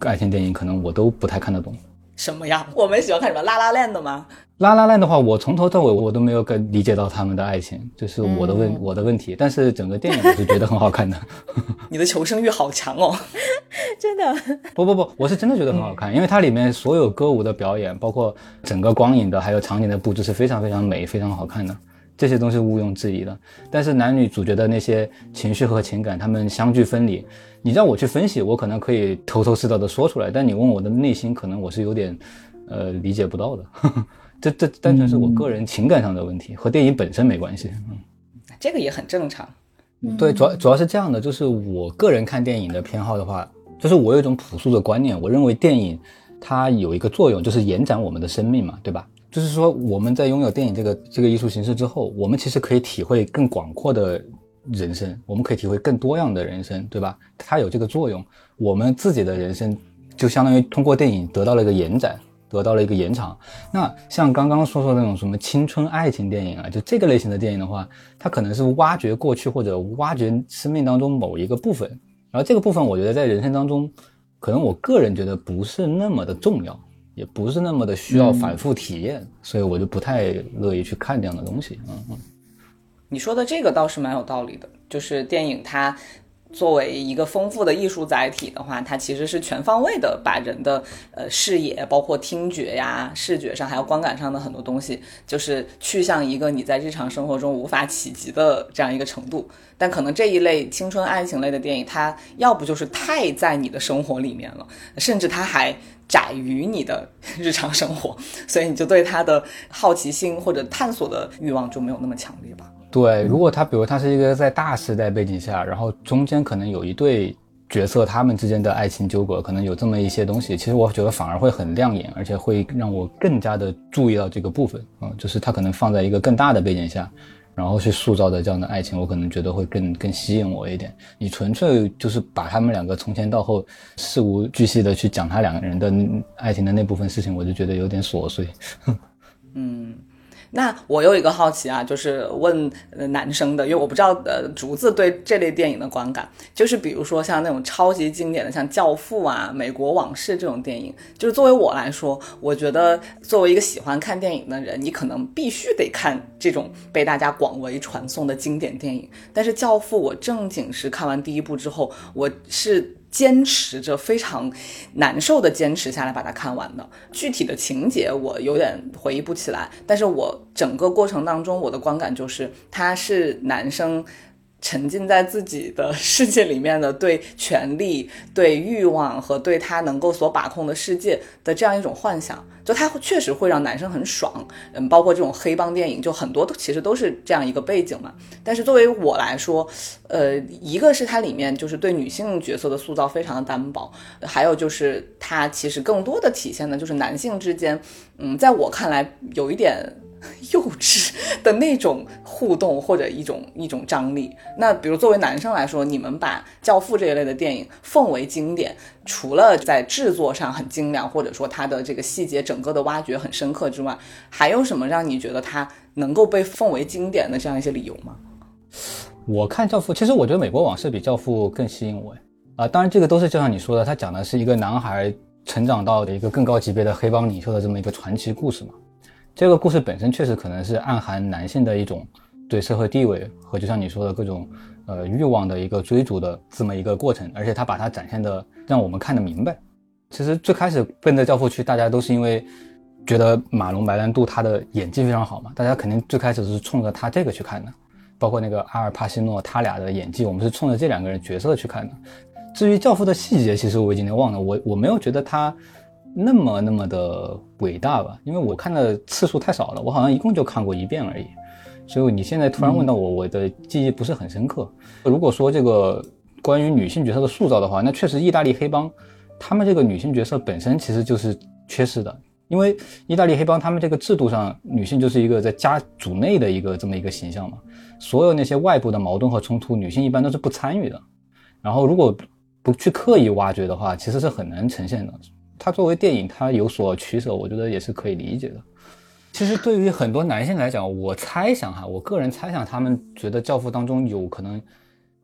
爱情电影，可能我都不太看得懂。什么呀？我们喜欢看什么？拉拉链的吗？拉拉链的话，我从头到尾我都没有跟理解到他们的爱情，就是我的问我的问题。但是整个电影我是觉得很好看的。你的求生欲好强哦！真的？不不不，我是真的觉得很好看，因为它里面所有歌舞的表演，包括整个光影的还有场景的布置是非常非常美、非常好看的。这些东西毋庸置疑的，但是男女主角的那些情绪和情感，他们相距分离。你让我去分析，我可能可以头头是道的说出来，但你问我的内心，可能我是有点，呃，理解不到的。这这单纯是我个人情感上的问题，和电影本身没关系。嗯，这个也很正常。对，主要主要是这样的，就是我个人看电影的偏好的话，就是我有一种朴素的观念，我认为电影它有一个作用，就是延展我们的生命嘛，对吧？就是说，我们在拥有电影这个这个艺术形式之后，我们其实可以体会更广阔的人生，我们可以体会更多样的人生，对吧？它有这个作用，我们自己的人生就相当于通过电影得到了一个延展，得到了一个延长。那像刚刚说说那种什么青春爱情电影啊，就这个类型的电影的话，它可能是挖掘过去或者挖掘生命当中某一个部分，然后这个部分我觉得在人生当中，可能我个人觉得不是那么的重要。也不是那么的需要反复体验，所以我就不太乐意去看这样的东西。嗯嗯，你说的这个倒是蛮有道理的，就是电影它作为一个丰富的艺术载体的话，它其实是全方位的把人的呃视野，包括听觉呀、视觉上还有观感上的很多东西，就是去向一个你在日常生活中无法企及的这样一个程度。但可能这一类青春爱情类的电影，它要不就是太在你的生活里面了，甚至它还。窄于你的 日常生活，所以你就对他的好奇心或者探索的欲望就没有那么强烈吧？对，如果他比如他是一个在大时代背景下，然后中间可能有一对角色，他们之间的爱情纠葛，可能有这么一些东西，其实我觉得反而会很亮眼，而且会让我更加的注意到这个部分。嗯，就是他可能放在一个更大的背景下。然后去塑造的这样的爱情，我可能觉得会更更吸引我一点。你纯粹就是把他们两个从前到后事无巨细的去讲他两个人的爱情的那部分事情，我就觉得有点琐碎。嗯。那我有一个好奇啊，就是问男生的，因为我不知道呃竹子对这类电影的观感，就是比如说像那种超级经典的，像《教父》啊、《美国往事》这种电影，就是作为我来说，我觉得作为一个喜欢看电影的人，你可能必须得看这种被大家广为传颂的经典电影。但是《教父》，我正经是看完第一部之后，我是。坚持着非常难受的坚持下来把它看完的，具体的情节我有点回忆不起来，但是我整个过程当中我的观感就是他是男生。沉浸在自己的世界里面的对权力、对欲望和对他能够所把控的世界的这样一种幻想，就他确实会让男生很爽。嗯，包括这种黑帮电影，就很多都其实都是这样一个背景嘛。但是作为我来说，呃，一个是它里面就是对女性角色的塑造非常的单薄，还有就是它其实更多的体现的就是男性之间，嗯，在我看来有一点。幼稚的那种互动或者一种一种张力。那比如作为男生来说，你们把《教父》这一类的电影奉为经典，除了在制作上很精良，或者说它的这个细节整个的挖掘很深刻之外，还有什么让你觉得它能够被奉为经典的这样一些理由吗？我看《教父》，其实我觉得《美国往事》比《教父》更吸引我。啊，当然这个都是就像你说的，他讲的是一个男孩成长到的一个更高级别的黑帮领袖的这么一个传奇故事嘛。这个故事本身确实可能是暗含男性的一种对社会地位和就像你说的各种呃欲望的一个追逐的这么一个过程，而且他把它展现的让我们看得明白。其实最开始奔着教父去，大家都是因为觉得马龙白兰度他的演技非常好嘛，大家肯定最开始是冲着他这个去看的。包括那个阿尔帕西诺他俩的演技，我们是冲着这两个人角色去看的。至于教父的细节，其实我已经忘了，我我没有觉得他。那么那么的伟大吧，因为我看的次数太少了，我好像一共就看过一遍而已，所以你现在突然问到我，我的记忆不是很深刻。如果说这个关于女性角色的塑造的话，那确实意大利黑帮，他们这个女性角色本身其实就是缺失的，因为意大利黑帮他们这个制度上，女性就是一个在家族内的一个这么一个形象嘛，所有那些外部的矛盾和冲突，女性一般都是不参与的。然后如果不去刻意挖掘的话，其实是很难呈现的。它作为电影，它有所取舍，我觉得也是可以理解的。其实对于很多男性来讲，我猜想哈，我个人猜想，他们觉得《教父》当中有可能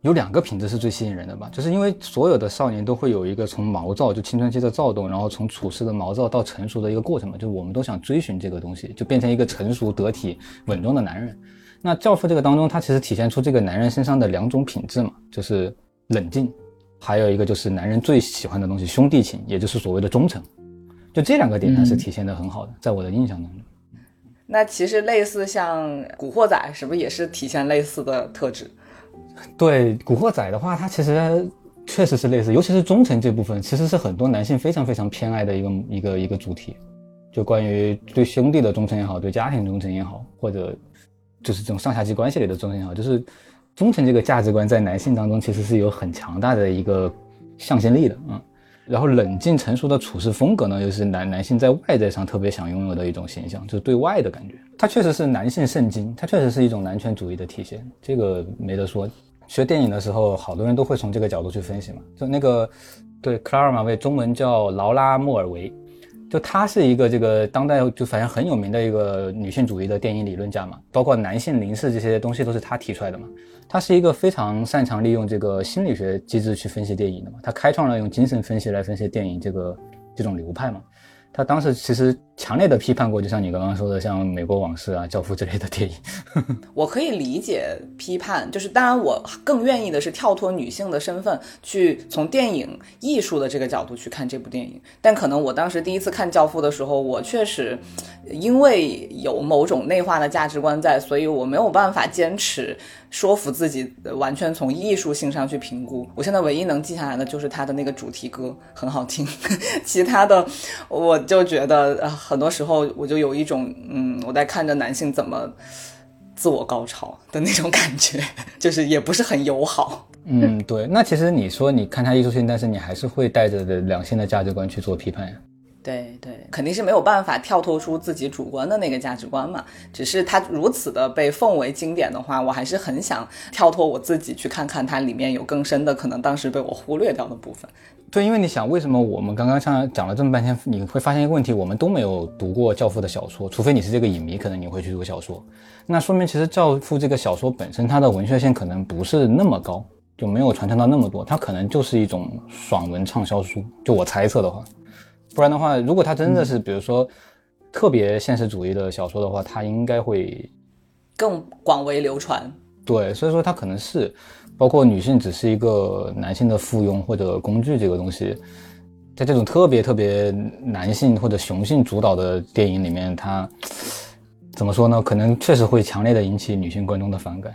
有两个品质是最吸引人的吧，就是因为所有的少年都会有一个从毛躁，就青春期的躁动，然后从处事的毛躁到成熟的一个过程嘛，就我们都想追寻这个东西，就变成一个成熟得体、稳重的男人。那《教父》这个当中，他其实体现出这个男人身上的两种品质嘛，就是冷静。还有一个就是男人最喜欢的东西，兄弟情，也就是所谓的忠诚，就这两个点它是体现的很好的，在我的印象当中。那其实类似像《古惑仔》，是不是也是体现类似的特质？对，《古惑仔》的话，它其实确实是类似，尤其是忠诚这部分，其实是很多男性非常非常偏爱的一个一个一个主题，就关于对兄弟的忠诚也好，对家庭忠诚也好，或者就是这种上下级关系里的忠诚也好，就是。忠诚这个价值观在男性当中其实是有很强大的一个向心力的啊，然后冷静成熟的处事风格呢，又是男男性在外在上特别想拥有的一种形象，就是对外的感觉。它确实是男性圣经，它确实是一种男权主义的体现，这个没得说。学电影的时候，好多人都会从这个角度去分析嘛。就那个，对，克拉尔马维，中文叫劳拉莫尔维。就她是一个这个当代就反正很有名的一个女性主义的电影理论家嘛，包括男性凝视这些东西都是她提出来的嘛。他是一个非常擅长利用这个心理学机制去分析电影的嘛，他开创了用精神分析来分析电影这个这种流派嘛。他当时其实强烈的批判过，就像你刚刚说的，像《美国往事》啊、《教父》之类的电影。我可以理解批判，就是当然我更愿意的是跳脱女性的身份，去从电影艺术的这个角度去看这部电影。但可能我当时第一次看《教父》的时候，我确实因为有某种内化的价值观在，所以我没有办法坚持。说服自己完全从艺术性上去评估。我现在唯一能记下来的就是他的那个主题歌很好听，其他的我就觉得很多时候我就有一种嗯我在看着男性怎么自我高潮的那种感觉，就是也不是很友好。嗯，对。那其实你说你看他艺术性，但是你还是会带着的两性的价值观去做批判呀。对对，肯定是没有办法跳脱出自己主观的那个价值观嘛。只是它如此的被奉为经典的话，我还是很想跳脱我自己去看看它里面有更深的，可能当时被我忽略掉的部分。对，因为你想，为什么我们刚刚像讲了这么半天，你会发现一个问题，我们都没有读过《教父》的小说，除非你是这个影迷，可能你会去读小说。那说明其实《教父》这个小说本身，它的文学性可能不是那么高，就没有传承到那么多，它可能就是一种爽文畅销书。就我猜测的话，不然的话，如果它真的是比如说特别现实主义的小说的话，它应该会更广为流传。对，所以说它可能是。包括女性只是一个男性的附庸或者工具这个东西，在这种特别特别男性或者雄性主导的电影里面，它怎么说呢？可能确实会强烈的引起女性观众的反感。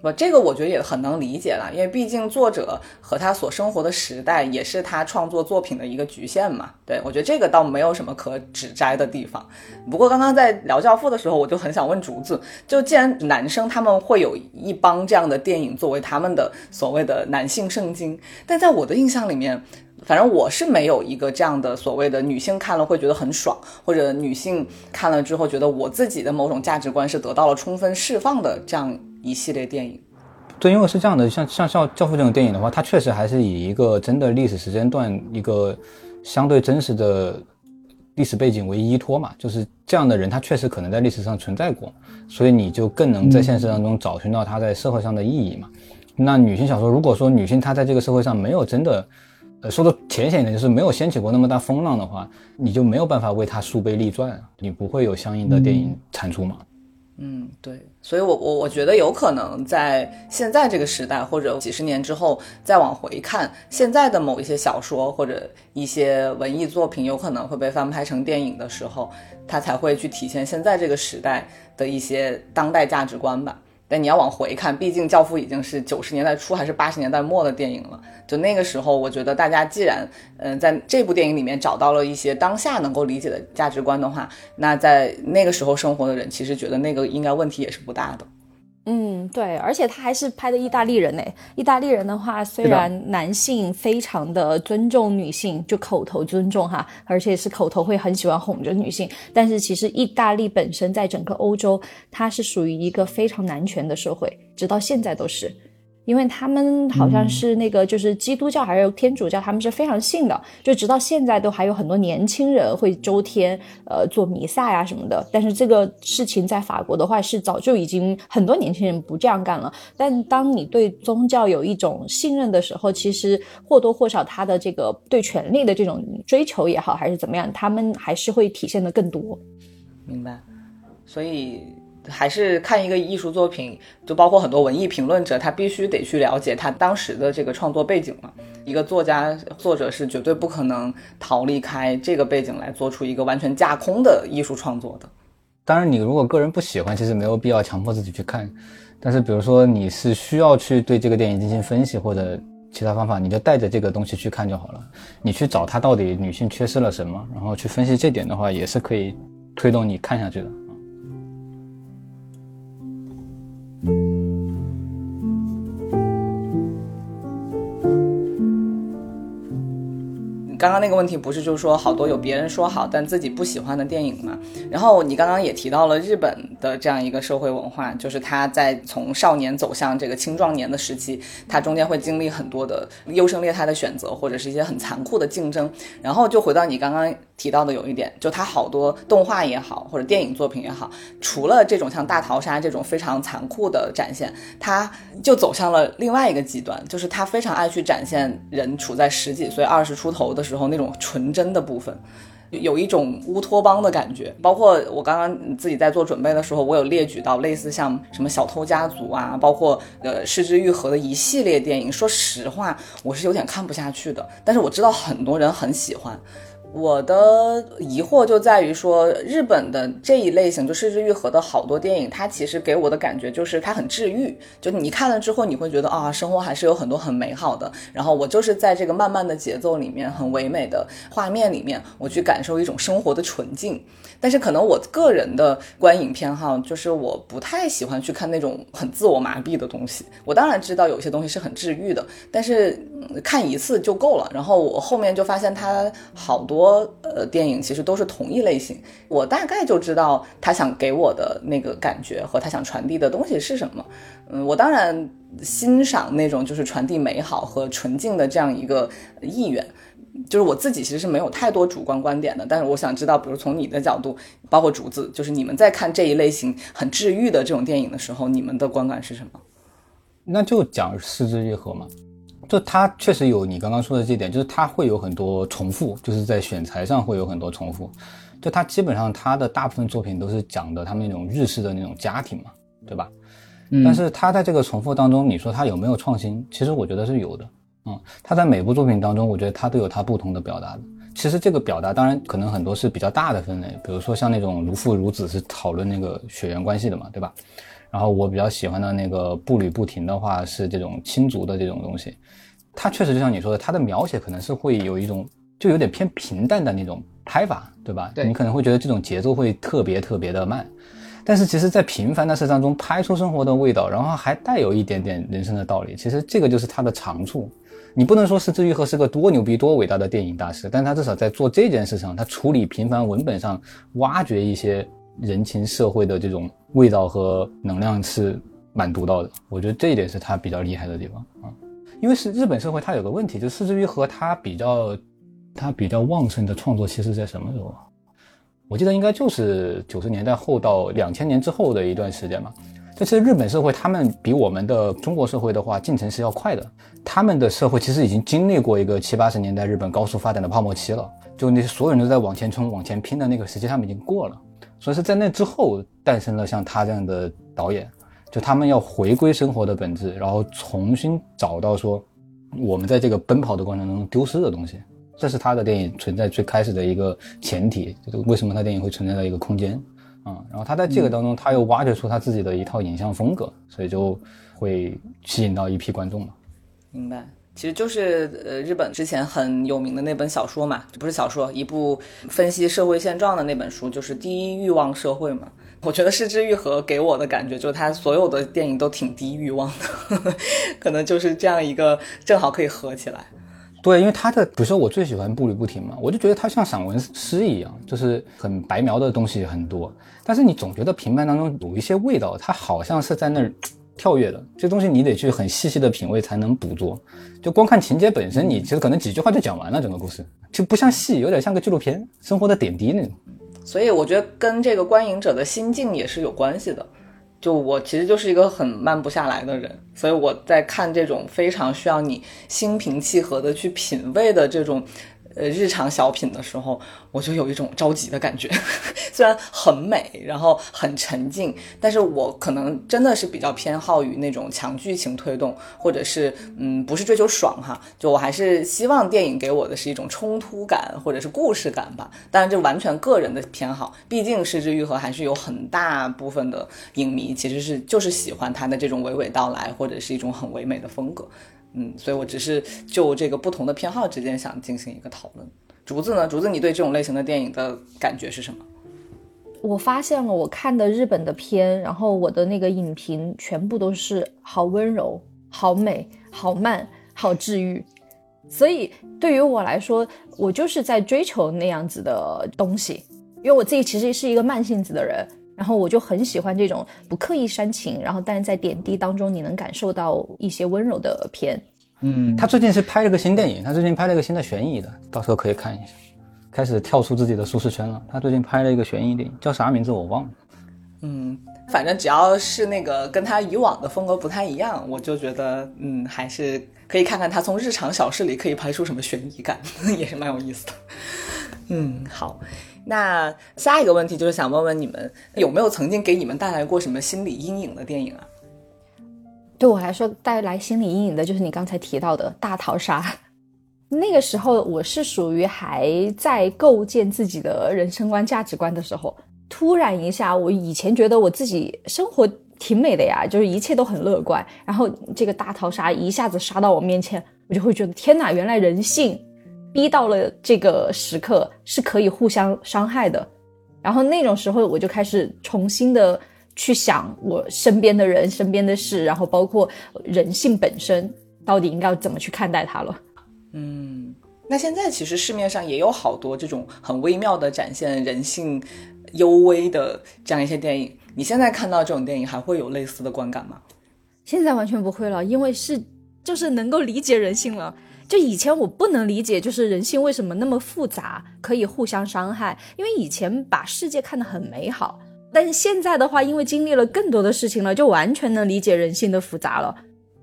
不，这个我觉得也很能理解了，因为毕竟作者和他所生活的时代也是他创作作品的一个局限嘛。对我觉得这个倒没有什么可指摘的地方。不过刚刚在聊《教父》的时候，我就很想问竹子，就既然男生他们会有一帮这样的电影作为他们的所谓的男性圣经，但在我的印象里面，反正我是没有一个这样的所谓的女性看了会觉得很爽，或者女性看了之后觉得我自己的某种价值观是得到了充分释放的这样。一系列电影，对，因为是这样的，像像像教父这种电影的话，它确实还是以一个真的历史时间段、一个相对真实的历史背景为依托嘛，就是这样的人，他确实可能在历史上存在过，所以你就更能在现实当中找寻到他在社会上的意义嘛。那女性小说，如果说女性她在这个社会上没有真的，呃，说的浅显一点，就是没有掀起过那么大风浪的话，你就没有办法为她树碑立传，你不会有相应的电影产出嘛。嗯，嗯对，所以，我我我觉得有可能在现在这个时代，或者几十年之后再往回看，现在的某一些小说或者一些文艺作品，有可能会被翻拍成电影的时候，它才会去体现现在这个时代的一些当代价值观吧。但你要往回看，毕竟《教父》已经是九十年代初还是八十年代末的电影了。就那个时候，我觉得大家既然嗯在这部电影里面找到了一些当下能够理解的价值观的话，那在那个时候生活的人其实觉得那个应该问题也是不大的。嗯，对，而且他还是拍的意大利人呢。意大利人的话，虽然男性非常的尊重女性，就口头尊重哈，而且是口头会很喜欢哄着女性，但是其实意大利本身在整个欧洲，它是属于一个非常男权的社会，直到现在都是。因为他们好像是那个，就是基督教还是天主教，他们是非常信的，就直到现在都还有很多年轻人会周天呃做弥撒呀什么的。但是这个事情在法国的话是早就已经很多年轻人不这样干了。但当你对宗教有一种信任的时候，其实或多或少他的这个对权力的这种追求也好，还是怎么样，他们还是会体现的更多。明白，所以。还是看一个艺术作品，就包括很多文艺评论者，他必须得去了解他当时的这个创作背景嘛。一个作家、作者是绝对不可能逃离开这个背景来做出一个完全架空的艺术创作的。当然，你如果个人不喜欢，其实没有必要强迫自己去看。但是，比如说你是需要去对这个电影进行分析或者其他方法，你就带着这个东西去看就好了。你去找他到底女性缺失了什么，然后去分析这点的话，也是可以推动你看下去的。刚刚那个问题不是就是说好多有别人说好但自己不喜欢的电影嘛？然后你刚刚也提到了日本的这样一个社会文化，就是他在从少年走向这个青壮年的时期，他中间会经历很多的优胜劣汰的选择，或者是一些很残酷的竞争。然后就回到你刚刚提到的有一点，就他好多动画也好，或者电影作品也好，除了这种像大逃杀这种非常残酷的展现，他就走向了另外一个极端，就是他非常爱去展现人处在十几岁、二十出头的。时候那种纯真的部分，有一种乌托邦的感觉。包括我刚刚自己在做准备的时候，我有列举到类似像什么小偷家族啊，包括呃失之愈合的一系列电影。说实话，我是有点看不下去的，但是我知道很多人很喜欢。我的疑惑就在于说，日本的这一类型就失之愈合的好多电影，它其实给我的感觉就是它很治愈，就你看了之后，你会觉得啊，生活还是有很多很美好的。然后我就是在这个慢慢的节奏里面，很唯美的画面里面，我去感受一种生活的纯净。但是可能我个人的观影偏好就是我不太喜欢去看那种很自我麻痹的东西。我当然知道有些东西是很治愈的，但是看一次就够了。然后我后面就发现他好。多呃电影其实都是同一类型，我大概就知道他想给我的那个感觉和他想传递的东西是什么。嗯，我当然欣赏那种就是传递美好和纯净的这样一个意愿。就是我自己其实是没有太多主观观点的，但是我想知道，比如从你的角度，包括竹子，就是你们在看这一类型很治愈的这种电影的时候，你们的观感是什么？那就讲《四肢愈合》嘛，就它确实有你刚刚说的这点，就是它会有很多重复，就是在选材上会有很多重复。就它基本上它的大部分作品都是讲的他们那种日式的那种家庭嘛，对吧？嗯。但是它在这个重复当中，你说它有没有创新？其实我觉得是有的。嗯，他在每部作品当中，我觉得他都有他不同的表达的。其实这个表达当然可能很多是比较大的分类，比如说像那种如父如子是讨论那个血缘关系的嘛，对吧？然后我比较喜欢的那个步履不停的话是这种亲族的这种东西，它确实就像你说的，它的描写可能是会有一种就有点偏平淡的那种拍法，对吧？对你可能会觉得这种节奏会特别特别的慢，但是其实，在平凡的事当中拍出生活的味道，然后还带有一点点人生的道理，其实这个就是它的长处。你不能说是治愈和是个多牛逼多伟大的电影大师，但他至少在做这件事上，他处理平凡文本上挖掘一些。人情社会的这种味道和能量是蛮独到的，我觉得这一点是他比较厉害的地方啊。因为是日本社会，它有个问题，就四之愈合它比较，它比较旺盛的创作期是在什么时候？我记得应该就是九十年代后到两千年之后的一段时间嘛。这是日本社会，他们比我们的中国社会的话进程是要快的。他们的社会其实已经经历过一个七八十年代日本高速发展的泡沫期了，就那些所有人都在往前冲、往前拼的那个时期，他们已经过了。所以是在那之后诞生了像他这样的导演，就他们要回归生活的本质，然后重新找到说我们在这个奔跑的过程中丢失的东西，这是他的电影存在最开始的一个前提，就是为什么他电影会存在在一个空间啊？然后他在这个当中，他又挖掘出他自己的一套影像风格，所以就会吸引到一批观众嘛。明白。其实就是呃，日本之前很有名的那本小说嘛，不是小说，一部分析社会现状的那本书，就是《第一欲望社会》嘛。我觉得失之愈合给我的感觉，就是他所有的电影都挺低欲望的，呵 呵可能就是这样一个正好可以合起来。对，因为他的，比如说我最喜欢步履不停嘛，我就觉得他像散文诗一样，就是很白描的东西很多，但是你总觉得平凡当中有一些味道，它好像是在那儿。跳跃的这东西，你得去很细细的品味才能捕捉。就光看情节本身，你其实可能几句话就讲完了整个故事，就不像戏，有点像个纪录片，生活的点滴那种。所以我觉得跟这个观影者的心境也是有关系的。就我其实就是一个很慢不下来的人，所以我在看这种非常需要你心平气和的去品味的这种。呃，日常小品的时候，我就有一种着急的感觉。虽然很美，然后很沉静，但是我可能真的是比较偏好于那种强剧情推动，或者是嗯，不是追求爽哈，就我还是希望电影给我的是一种冲突感或者是故事感吧。当然，这完全个人的偏好，毕竟《失之愈合》还是有很大部分的影迷其实是就是喜欢他的这种娓娓道来，或者是一种很唯美的风格。嗯，所以我只是就这个不同的偏好之间想进行一个讨论。竹子呢？竹子，你对这种类型的电影的感觉是什么？我发现了，我看的日本的片，然后我的那个影评全部都是好温柔、好美、好慢、好治愈。所以对于我来说，我就是在追求那样子的东西，因为我自己其实是一个慢性子的人。然后我就很喜欢这种不刻意煽情，然后但是在点滴当中你能感受到一些温柔的片。嗯，他最近是拍了个新电影，他最近拍了个新的悬疑的，到时候可以看一下。开始跳出自己的舒适圈了。他最近拍了一个悬疑电影，叫啥名字我忘了。嗯，反正只要是那个跟他以往的风格不太一样，我就觉得嗯还是可以看看他从日常小事里可以拍出什么悬疑感，也是蛮有意思的。嗯，好。那下一个问题就是想问问你们有没有曾经给你们带来过什么心理阴影的电影啊？对我来说，带来心理阴影的就是你刚才提到的大逃杀。那个时候我是属于还在构建自己的人生观、价值观的时候，突然一下，我以前觉得我自己生活挺美的呀，就是一切都很乐观，然后这个大逃杀一下子杀到我面前，我就会觉得天哪，原来人性。逼到了这个时刻是可以互相伤害的，然后那种时候我就开始重新的去想我身边的人、身边的事，然后包括人性本身到底应该怎么去看待它了。嗯，那现在其实市面上也有好多这种很微妙的展现人性幽微的这样一些电影。你现在看到这种电影，还会有类似的观感吗？现在完全不会了，因为是就是能够理解人性了。就以前我不能理解，就是人性为什么那么复杂，可以互相伤害。因为以前把世界看得很美好，但是现在的话，因为经历了更多的事情了，就完全能理解人性的复杂了。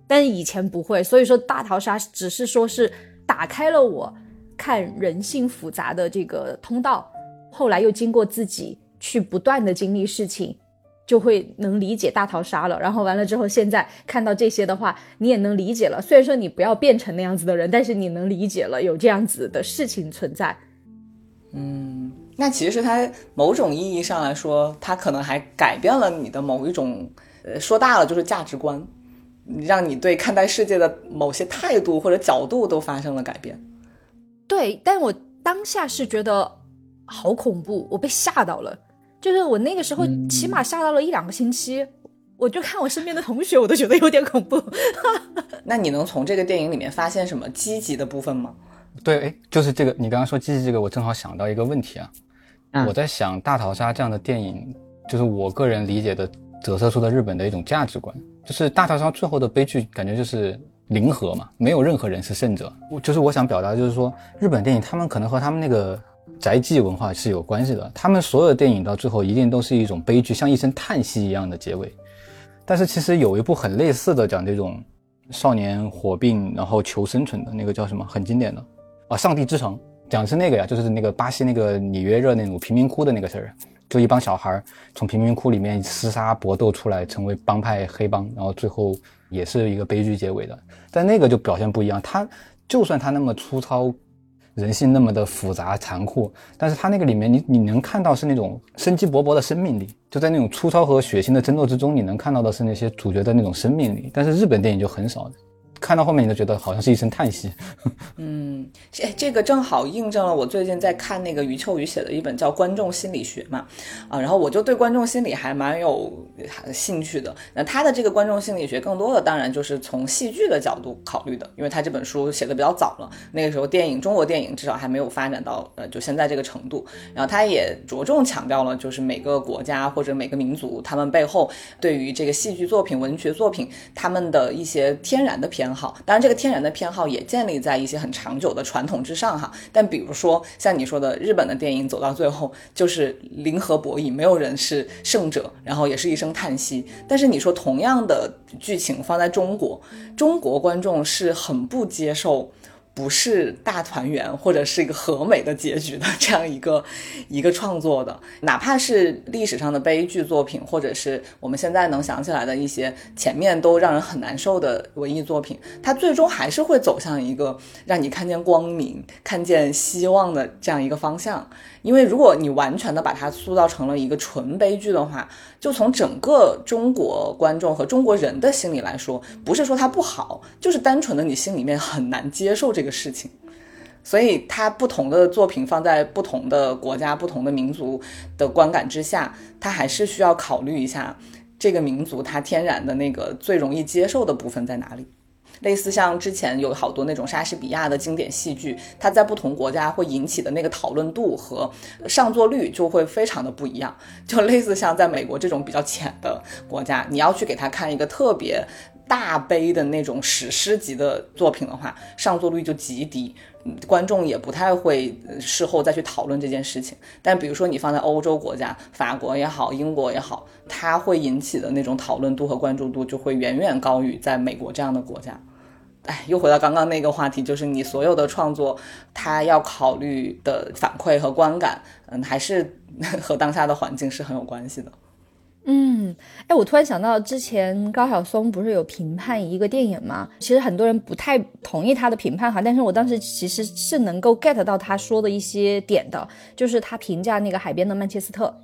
但是以前不会，所以说大逃杀只是说是打开了我看人性复杂的这个通道。后来又经过自己去不断的经历事情。就会能理解大逃杀了，然后完了之后，现在看到这些的话，你也能理解了。虽然说你不要变成那样子的人，但是你能理解了有这样子的事情存在。嗯，那其实它某种意义上来说，它可能还改变了你的某一种，呃，说大了就是价值观，让你对看待世界的某些态度或者角度都发生了改变。对，但我当下是觉得好恐怖，我被吓到了。就是我那个时候起码吓到了一两个星期，我就看我身边的同学，我都觉得有点恐怖。那你能从这个电影里面发现什么积极的部分吗？对，哎，就是这个，你刚刚说积极这个，我正好想到一个问题啊。我在想大逃杀这样的电影，就是我个人理解的折射出的日本的一种价值观，就是大逃杀最后的悲剧，感觉就是零和嘛，没有任何人是胜者。我就是我想表达，就是说日本电影他们可能和他们那个。宅记文化是有关系的，他们所有的电影到最后一定都是一种悲剧，像一声叹息一样的结尾。但是其实有一部很类似的讲这种少年火并然后求生存的那个叫什么，很经典的啊，《上帝之城》讲的是那个呀，就是那个巴西那个里约热那种贫民窟的那个事儿，就一帮小孩从贫民窟里面厮杀搏斗出来，成为帮派黑帮，然后最后也是一个悲剧结尾的。但那个就表现不一样，他就算他那么粗糙。人性那么的复杂残酷，但是他那个里面，你你能看到是那种生机勃勃的生命力，就在那种粗糙和血腥的争斗之中，你能看到的是那些主角的那种生命力。但是日本电影就很少。看到后面你都觉得好像是一声叹息。嗯，这，这个正好印证了我最近在看那个余秋雨写的一本叫《观众心理学》嘛，啊，然后我就对观众心理还蛮有兴趣的。那他的这个观众心理学更多的当然就是从戏剧的角度考虑的，因为他这本书写的比较早了，那个时候电影中国电影至少还没有发展到呃就现在这个程度。然后他也着重强调了就是每个国家或者每个民族他们背后对于这个戏剧作品、文学作品他们的一些天然的。偏好，当然这个天然的偏好也建立在一些很长久的传统之上哈。但比如说像你说的，日本的电影走到最后就是零和博弈，没有人是胜者，然后也是一声叹息。但是你说同样的剧情放在中国，中国观众是很不接受。不是大团圆或者是一个和美的结局的这样一个 一个创作的，哪怕是历史上的悲剧作品，或者是我们现在能想起来的一些前面都让人很难受的文艺作品，它最终还是会走向一个让你看见光明、看见希望的这样一个方向。因为如果你完全的把它塑造成了一个纯悲剧的话，就从整个中国观众和中国人的心理来说，不是说它不好，就是单纯的你心里面很难接受这个事情。所以，它不同的作品放在不同的国家、不同的民族的观感之下，它还是需要考虑一下这个民族它天然的那个最容易接受的部分在哪里。类似像之前有好多那种莎士比亚的经典戏剧，它在不同国家会引起的那个讨论度和上座率就会非常的不一样。就类似像在美国这种比较浅的国家，你要去给他看一个特别大悲的那种史诗级的作品的话，上座率就极低。观众也不太会事后再去讨论这件事情，但比如说你放在欧洲国家，法国也好，英国也好，它会引起的那种讨论度和关注度就会远远高于在美国这样的国家。哎，又回到刚刚那个话题，就是你所有的创作，它要考虑的反馈和观感，嗯，还是 和当下的环境是很有关系的。嗯，哎，我突然想到，之前高晓松不是有评判一个电影吗？其实很多人不太同意他的评判哈，但是我当时其实是能够 get 到他说的一些点的，就是他评价那个海边的曼彻斯特，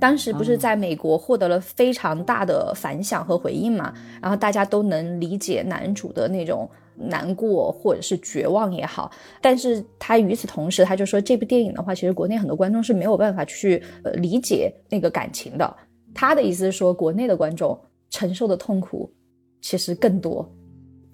当时不是在美国获得了非常大的反响和回应嘛，然后大家都能理解男主的那种难过或者是绝望也好，但是他与此同时，他就说这部电影的话，其实国内很多观众是没有办法去呃理解那个感情的。他的意思是说，国内的观众承受的痛苦其实更多，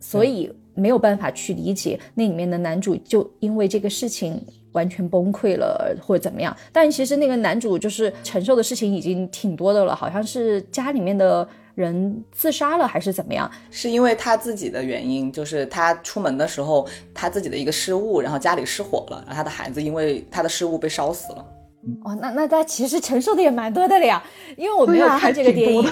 所以没有办法去理解那里面的男主就因为这个事情完全崩溃了或者怎么样。但其实那个男主就是承受的事情已经挺多的了，好像是家里面的人自杀了还是怎么样？是因为他自己的原因，就是他出门的时候他自己的一个失误，然后家里失火了，然后他的孩子因为他的失误被烧死了。哦，那那他其实承受的也蛮多的了呀，因为我没有看这个电影。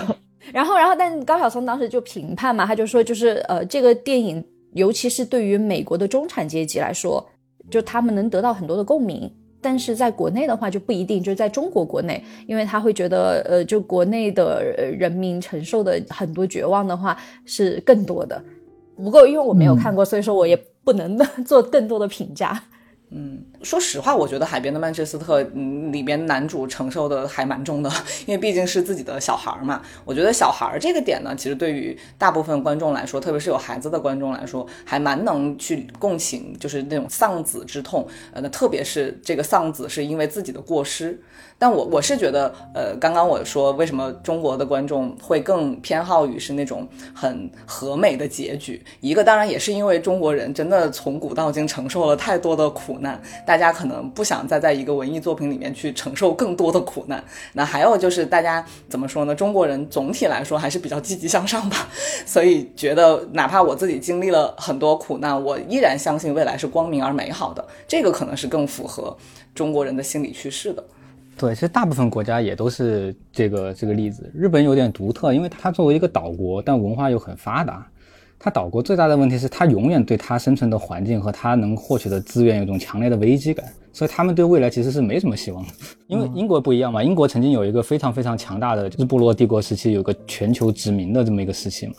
然后，然后，但高晓松当时就评判嘛，他就说，就是呃，这个电影，尤其是对于美国的中产阶级来说，就他们能得到很多的共鸣。但是在国内的话就不一定，就是在中国国内，因为他会觉得，呃，就国内的人民承受的很多绝望的话是更多的。不过，因为我没有看过，所以说我也不能 做更多的评价。嗯，说实话，我觉得《海边的曼彻斯特》里边男主承受的还蛮重的，因为毕竟是自己的小孩儿嘛。我觉得小孩儿这个点呢，其实对于大部分观众来说，特别是有孩子的观众来说，还蛮能去共情，就是那种丧子之痛。呃，那特别是这个丧子是因为自己的过失。但我我是觉得，呃，刚刚我说为什么中国的观众会更偏好于是那种很和美的结局？一个当然也是因为中国人真的从古到今承受了太多的苦难，大家可能不想再在一个文艺作品里面去承受更多的苦难。那还有就是大家怎么说呢？中国人总体来说还是比较积极向上吧，所以觉得哪怕我自己经历了很多苦难，我依然相信未来是光明而美好的。这个可能是更符合中国人的心理趋势的。对，其实大部分国家也都是这个这个例子。日本有点独特，因为它作为一个岛国，但文化又很发达。它岛国最大的问题是，它永远对它生存的环境和它能获取的资源有一种强烈的危机感，所以他们对未来其实是没什么希望的。因为英国不一样嘛，英国曾经有一个非常非常强大的日不落帝国时期，有个全球殖民的这么一个时期嘛，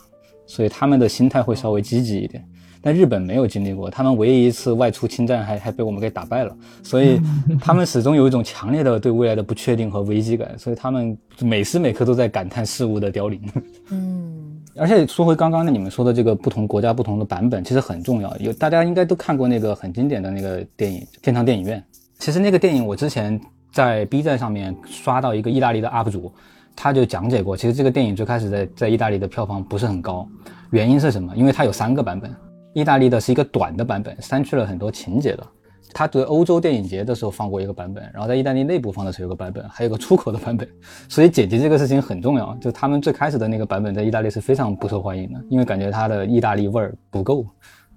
所以他们的心态会稍微积极一点。但日本没有经历过，他们唯一一次外出侵占还还被我们给打败了，所以 他们始终有一种强烈的对未来的不确定和危机感，所以他们每时每刻都在感叹事物的凋零。嗯，而且说回刚刚的你们说的这个不同国家不同的版本，其实很重要。有大家应该都看过那个很经典的那个电影《天堂电影院》。其实那个电影我之前在 B 站上面刷到一个意大利的 UP 主，他就讲解过，其实这个电影最开始在在意大利的票房不是很高，原因是什么？因为它有三个版本。意大利的是一个短的版本，删去了很多情节的。他对欧洲电影节的时候放过一个版本，然后在意大利内部放的时候有个版本，还有个出口的版本。所以剪辑这个事情很重要。就他们最开始的那个版本在意大利是非常不受欢迎的，因为感觉它的意大利味儿不够，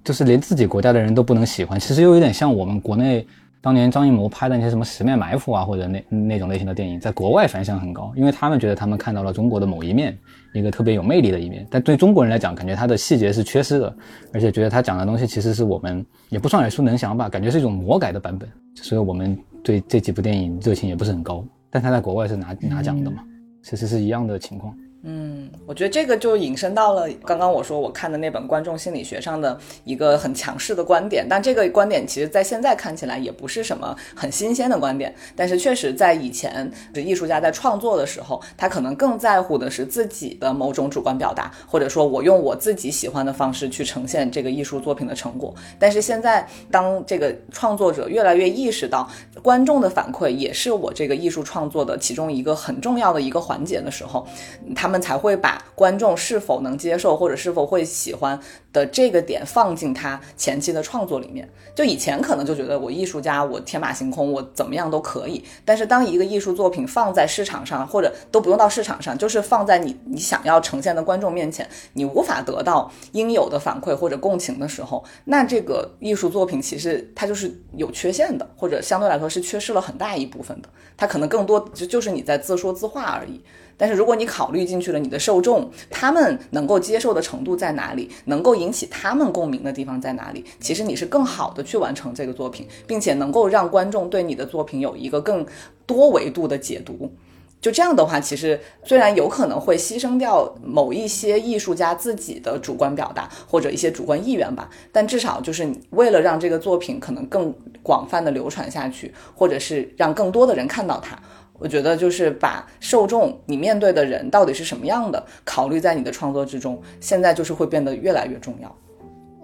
就是连自己国家的人都不能喜欢。其实又有点像我们国内。当年张艺谋拍的那些什么《十面埋伏》啊，或者那那种类型的电影，在国外反响很高，因为他们觉得他们看到了中国的某一面，一个特别有魅力的一面。但对中国人来讲，感觉他的细节是缺失的，而且觉得他讲的东西其实是我们也不算耳熟能详吧，感觉是一种魔改的版本。所以我们对这几部电影热情也不是很高。但他在国外是拿拿奖的嘛，其实是一样的情况。嗯，我觉得这个就引申到了刚刚我说我看的那本观众心理学上的一个很强势的观点，但这个观点其实在现在看起来也不是什么很新鲜的观点，但是确实在以前，艺术家在创作的时候，他可能更在乎的是自己的某种主观表达，或者说我用我自己喜欢的方式去呈现这个艺术作品的成果。但是现在，当这个创作者越来越意识到观众的反馈也是我这个艺术创作的其中一个很重要的一个环节的时候，他们。才会把观众是否能接受或者是否会喜欢的这个点放进他前期的创作里面。就以前可能就觉得我艺术家，我天马行空，我怎么样都可以。但是当一个艺术作品放在市场上，或者都不用到市场上，就是放在你你想要呈现的观众面前，你无法得到应有的反馈或者共情的时候，那这个艺术作品其实它就是有缺陷的，或者相对来说是缺失了很大一部分的。它可能更多就就是你在自说自话而已。但是如果你考虑进去了你的受众，他们能够接受的程度在哪里，能够引起他们共鸣的地方在哪里，其实你是更好的去完成这个作品，并且能够让观众对你的作品有一个更多维度的解读。就这样的话，其实虽然有可能会牺牲掉某一些艺术家自己的主观表达或者一些主观意愿吧，但至少就是为了让这个作品可能更广泛的流传下去，或者是让更多的人看到它。我觉得就是把受众你面对的人到底是什么样的考虑在你的创作之中，现在就是会变得越来越重要。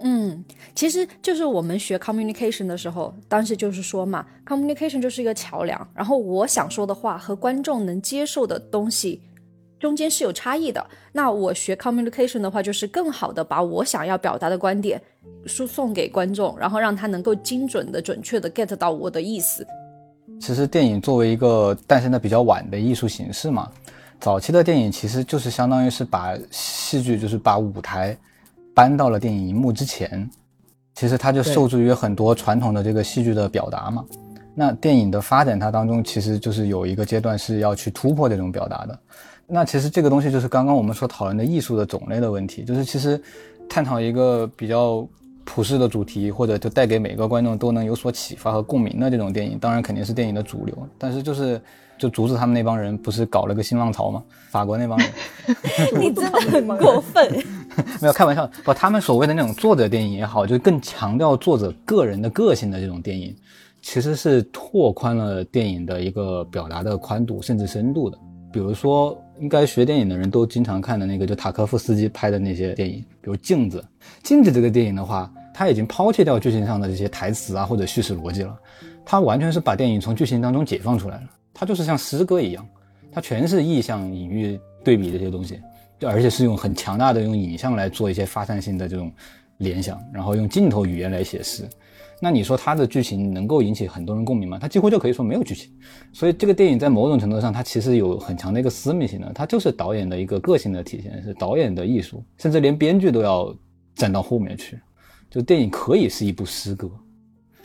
嗯，其实就是我们学 communication 的时候，当时就是说嘛，communication 就是一个桥梁，然后我想说的话和观众能接受的东西。中间是有差异的。那我学 communication 的话，就是更好的把我想要表达的观点输送给观众，然后让他能够精准的、准确的 get 到我的意思。其实电影作为一个诞生的比较晚的艺术形式嘛，早期的电影其实就是相当于是把戏剧，就是把舞台搬到了电影荧幕之前，其实它就受制于很多传统的这个戏剧的表达嘛。那电影的发展它当中其实就是有一个阶段是要去突破这种表达的。那其实这个东西就是刚刚我们所讨论的艺术的种类的问题，就是其实探讨一个比较。普世的主题，或者就带给每个观众都能有所启发和共鸣的这种电影，当然肯定是电影的主流。但是就是，就竹子他们那帮人不是搞了个新浪潮吗？法国那帮人，你真的很过分。没有开玩笑，不，他们所谓的那种作者电影也好，就更强调作者个人的个性的这种电影，其实是拓宽了电影的一个表达的宽度甚至深度的。比如说，应该学电影的人都经常看的那个，就塔科夫斯基拍的那些电影，比如《镜子》。《镜子》这个电影的话，他已经抛弃掉剧情上的这些台词啊或者叙事逻辑了，他完全是把电影从剧情当中解放出来了。它就是像诗歌一样，它全是意象、隐喻、对比这些东西，就而且是用很强大的用影像来做一些发散性的这种联想，然后用镜头语言来写诗。那你说它的剧情能够引起很多人共鸣吗？它几乎就可以说没有剧情，所以这个电影在某种程度上，它其实有很强的一个私密性的，它就是导演的一个个性的体现，是导演的艺术，甚至连编剧都要站到后面去。就电影可以是一部诗歌，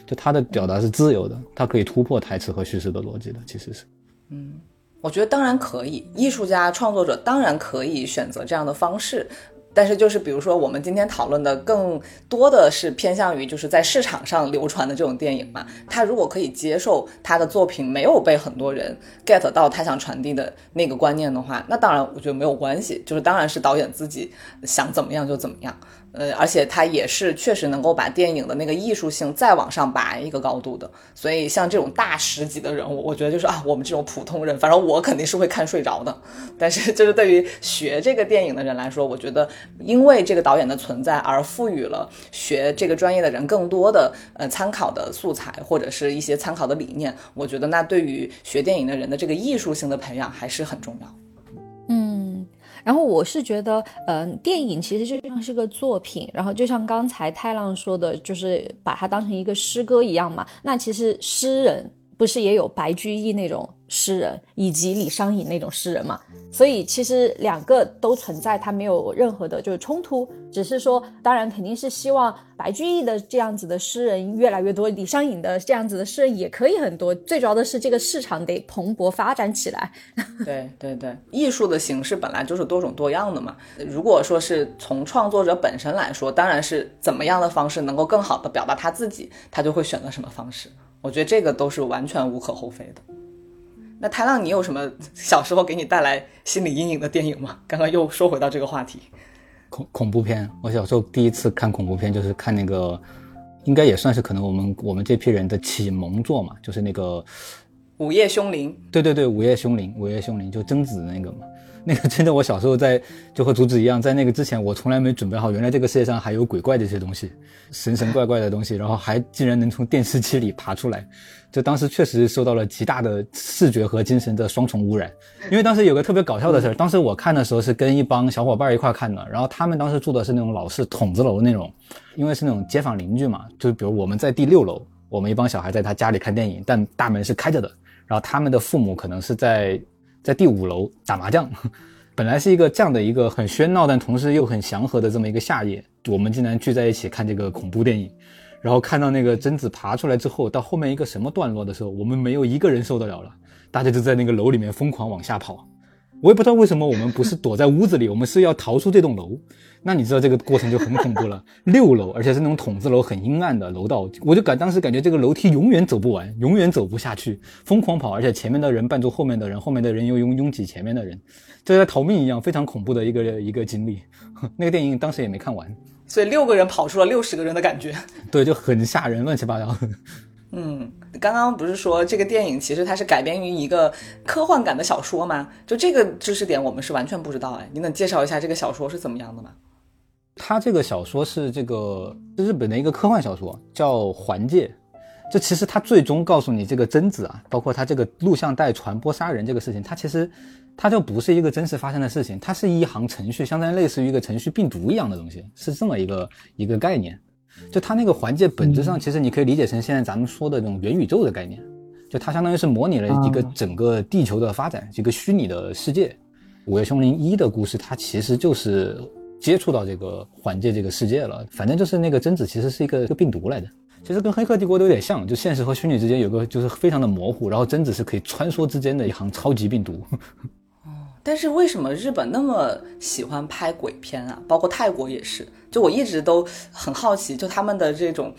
就它的表达是自由的，它可以突破台词和叙事的逻辑的，其实是。嗯，我觉得当然可以，艺术家创作者当然可以选择这样的方式。但是就是比如说，我们今天讨论的更多的是偏向于就是在市场上流传的这种电影嘛。他如果可以接受他的作品没有被很多人 get 到他想传递的那个观念的话，那当然我觉得没有关系，就是当然是导演自己想怎么样就怎么样。呃，而且它也是确实能够把电影的那个艺术性再往上拔一个高度的。所以像这种大师级的人物，我觉得就是啊，我们这种普通人，反正我肯定是会看睡着的。但是就是对于学这个电影的人来说，我觉得因为这个导演的存在而赋予了学这个专业的人更多的呃参考的素材或者是一些参考的理念。我觉得那对于学电影的人的这个艺术性的培养还是很重要。嗯然后我是觉得，嗯，电影其实就像是个作品，然后就像刚才太浪说的，就是把它当成一个诗歌一样嘛。那其实诗人不是也有白居易那种？诗人以及李商隐那种诗人嘛，所以其实两个都存在，它没有任何的就是冲突，只是说，当然肯定是希望白居易的这样子的诗人越来越多，李商隐的这样子的诗人也可以很多。最主要的是这个市场得蓬勃发展起来。对对对，艺术的形式本来就是多种多样的嘛。如果说是从创作者本身来说，当然是怎么样的方式能够更好的表达他自己，他就会选择什么方式。我觉得这个都是完全无可厚非的。那太浪，你有什么小时候给你带来心理阴影的电影吗？刚刚又说回到这个话题，恐恐怖片。我小时候第一次看恐怖片就是看那个，应该也算是可能我们我们这批人的启蒙作嘛，就是那个《午夜凶铃》。对对对，《午夜凶铃》，《午夜凶铃》就贞子那个嘛。那个真的，我小时候在就和竹子一样，在那个之前，我从来没准备好，原来这个世界上还有鬼怪这些东西，神神怪怪的东西，然后还竟然能从电视机里爬出来，就当时确实受到了极大的视觉和精神的双重污染。因为当时有个特别搞笑的事儿，当时我看的时候是跟一帮小伙伴一块看的，然后他们当时住的是那种老式筒子楼那种，因为是那种街坊邻居嘛，就比如我们在第六楼，我们一帮小孩在他家里看电影，但大门是开着的，然后他们的父母可能是在。在第五楼打麻将，本来是一个这样的一个很喧闹，但同时又很祥和的这么一个夏夜，我们竟然聚在一起看这个恐怖电影，然后看到那个贞子爬出来之后，到后面一个什么段落的时候，我们没有一个人受得了了，大家就在那个楼里面疯狂往下跑。我也不知道为什么我们不是躲在屋子里，我们是要逃出这栋楼。那你知道这个过程就很恐怖了。六楼，而且是那种筒子楼，很阴暗的楼道，我就感当时感觉这个楼梯永远走不完，永远走不下去，疯狂跑，而且前面的人绊住后面的人，后面的人又拥拥挤前面的人，就在逃命一样，非常恐怖的一个一个经历。那个电影当时也没看完，所以六个人跑出了六十个人的感觉，对，就很吓人，乱七八糟。嗯，刚刚不是说这个电影其实它是改编于一个科幻感的小说吗？就这个知识点我们是完全不知道哎，你能介绍一下这个小说是怎么样的吗？它这个小说是这个日本的一个科幻小说，叫《环界》，就其实他最终告诉你这个贞子啊，包括他这个录像带传播杀人这个事情，它其实它就不是一个真实发生的事情，它是一行程序，相当于类似于一个程序病毒一样的东西，是这么一个一个概念。就它那个环界本质上，其实你可以理解成现在咱们说的这种元宇宙的概念，就它相当于是模拟了一个整个地球的发展，一个虚拟的世界。午夜凶铃一的故事，它其实就是接触到这个环界这个世界了。反正就是那个贞子其实是一个一个病毒来的，其实跟黑客帝国都有点像，就现实和虚拟之间有个就是非常的模糊，然后贞子是可以穿梭之间的一行超级病毒。但是为什么日本那么喜欢拍鬼片啊？包括泰国也是。就我一直都很好奇，就他们的这种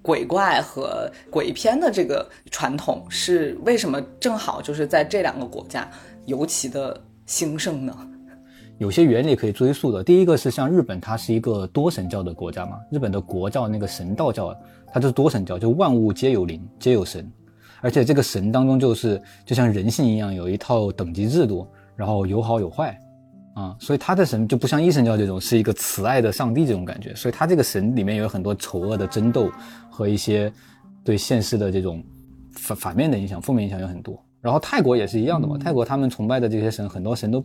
鬼怪和鬼片的这个传统是为什么正好就是在这两个国家尤其的兴盛呢？有些原理可以追溯的。第一个是像日本，它是一个多神教的国家嘛。日本的国教那个神道教，它就是多神教，就万物皆有灵，皆有神，而且这个神当中就是就像人性一样，有一套等级制度。然后有好有坏，啊，所以他的神就不像一神教这种是一个慈爱的上帝这种感觉，所以他这个神里面有很多丑恶的争斗和一些对现实的这种反反面的影响、负面影响有很多。然后泰国也是一样的嘛，泰国他们崇拜的这些神，很多神都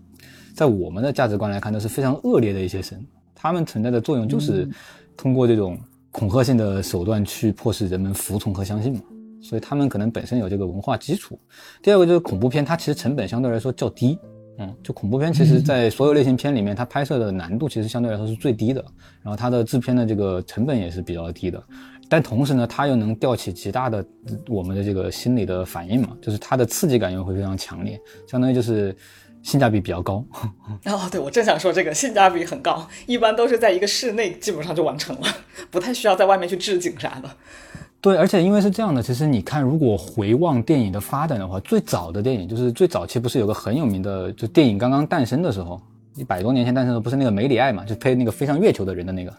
在我们的价值观来看都是非常恶劣的一些神，他们存在的作用就是通过这种恐吓性的手段去迫使人们服从和相信嘛。所以他们可能本身有这个文化基础。第二个就是恐怖片，它其实成本相对来说较低。嗯，就恐怖片，其实，在所有类型片里面，它拍摄的难度其实相对来说是最低的，然后它的制片的这个成本也是比较低的，但同时呢，它又能吊起极大的我们的这个心理的反应嘛，就是它的刺激感又会非常强烈，相当于就是性价比比较高。哦，对，我正想说这个性价比很高，一般都是在一个室内基本上就完成了，不太需要在外面去置景啥的。对，而且因为是这样的，其实你看，如果回望电影的发展的话，最早的电影就是最早期不是有个很有名的，就电影刚刚诞生的时候，一百多年前诞生的，不是那个梅里爱嘛，就配那个飞上月球的人的那个，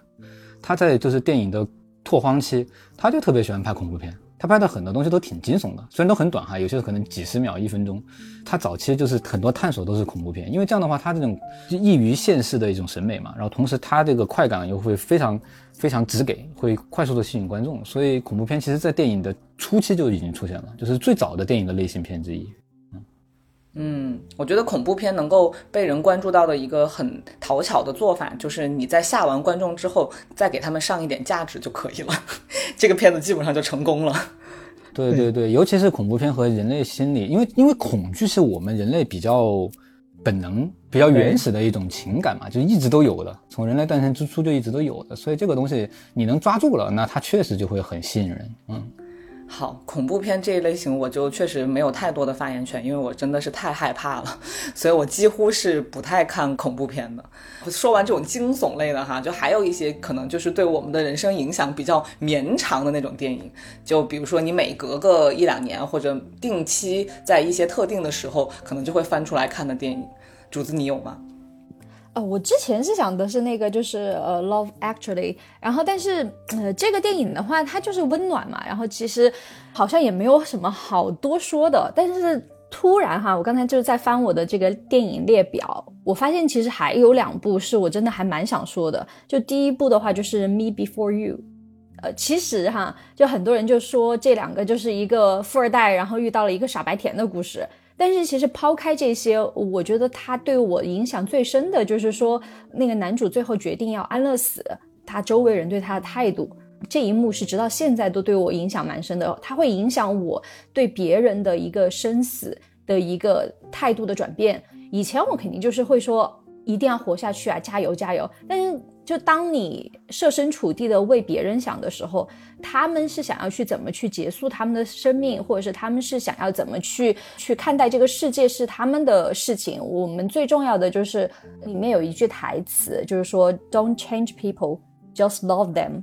他在就是电影的拓荒期，他就特别喜欢拍恐怖片。他拍的很多东西都挺惊悚的，虽然都很短哈，有些可能几十秒、一分钟。他早期就是很多探索都是恐怖片，因为这样的话，他这种异于现实的一种审美嘛，然后同时他这个快感又会非常非常直给，会快速的吸引观众。所以恐怖片其实在电影的初期就已经出现了，就是最早的电影的类型片之一。嗯，我觉得恐怖片能够被人关注到的一个很讨巧的做法，就是你在吓完观众之后，再给他们上一点价值就可以了，这个片子基本上就成功了。对对对，尤其是恐怖片和人类心理，因为因为恐惧是我们人类比较本能、比较原始的一种情感嘛，就一直都有的，从人类诞生之初就一直都有的，所以这个东西你能抓住了，那它确实就会很吸引人。嗯。好，恐怖片这一类型我就确实没有太多的发言权，因为我真的是太害怕了，所以我几乎是不太看恐怖片的。说完这种惊悚类的哈，就还有一些可能就是对我们的人生影响比较绵长的那种电影，就比如说你每隔个一两年或者定期在一些特定的时候，可能就会翻出来看的电影。主子，你有吗？我之前是想的是那个，就是呃，Love Actually，然后但是呃，这个电影的话，它就是温暖嘛，然后其实好像也没有什么好多说的。但是突然哈，我刚才就是在翻我的这个电影列表，我发现其实还有两部是我真的还蛮想说的。就第一部的话，就是《Me Before You》，呃，其实哈，就很多人就说这两个就是一个富二代，然后遇到了一个傻白甜的故事。但是其实抛开这些，我觉得他对我影响最深的就是说，那个男主最后决定要安乐死，他周围人对他的态度，这一幕是直到现在都对我影响蛮深的。他会影响我对别人的一个生死的一个态度的转变。以前我肯定就是会说一定要活下去啊，加油加油。但是就当你设身处地的为别人想的时候，他们是想要去怎么去结束他们的生命，或者是他们是想要怎么去去看待这个世界是他们的事情。我们最重要的就是里面有一句台词，就是说 "Don't change people, just love them"。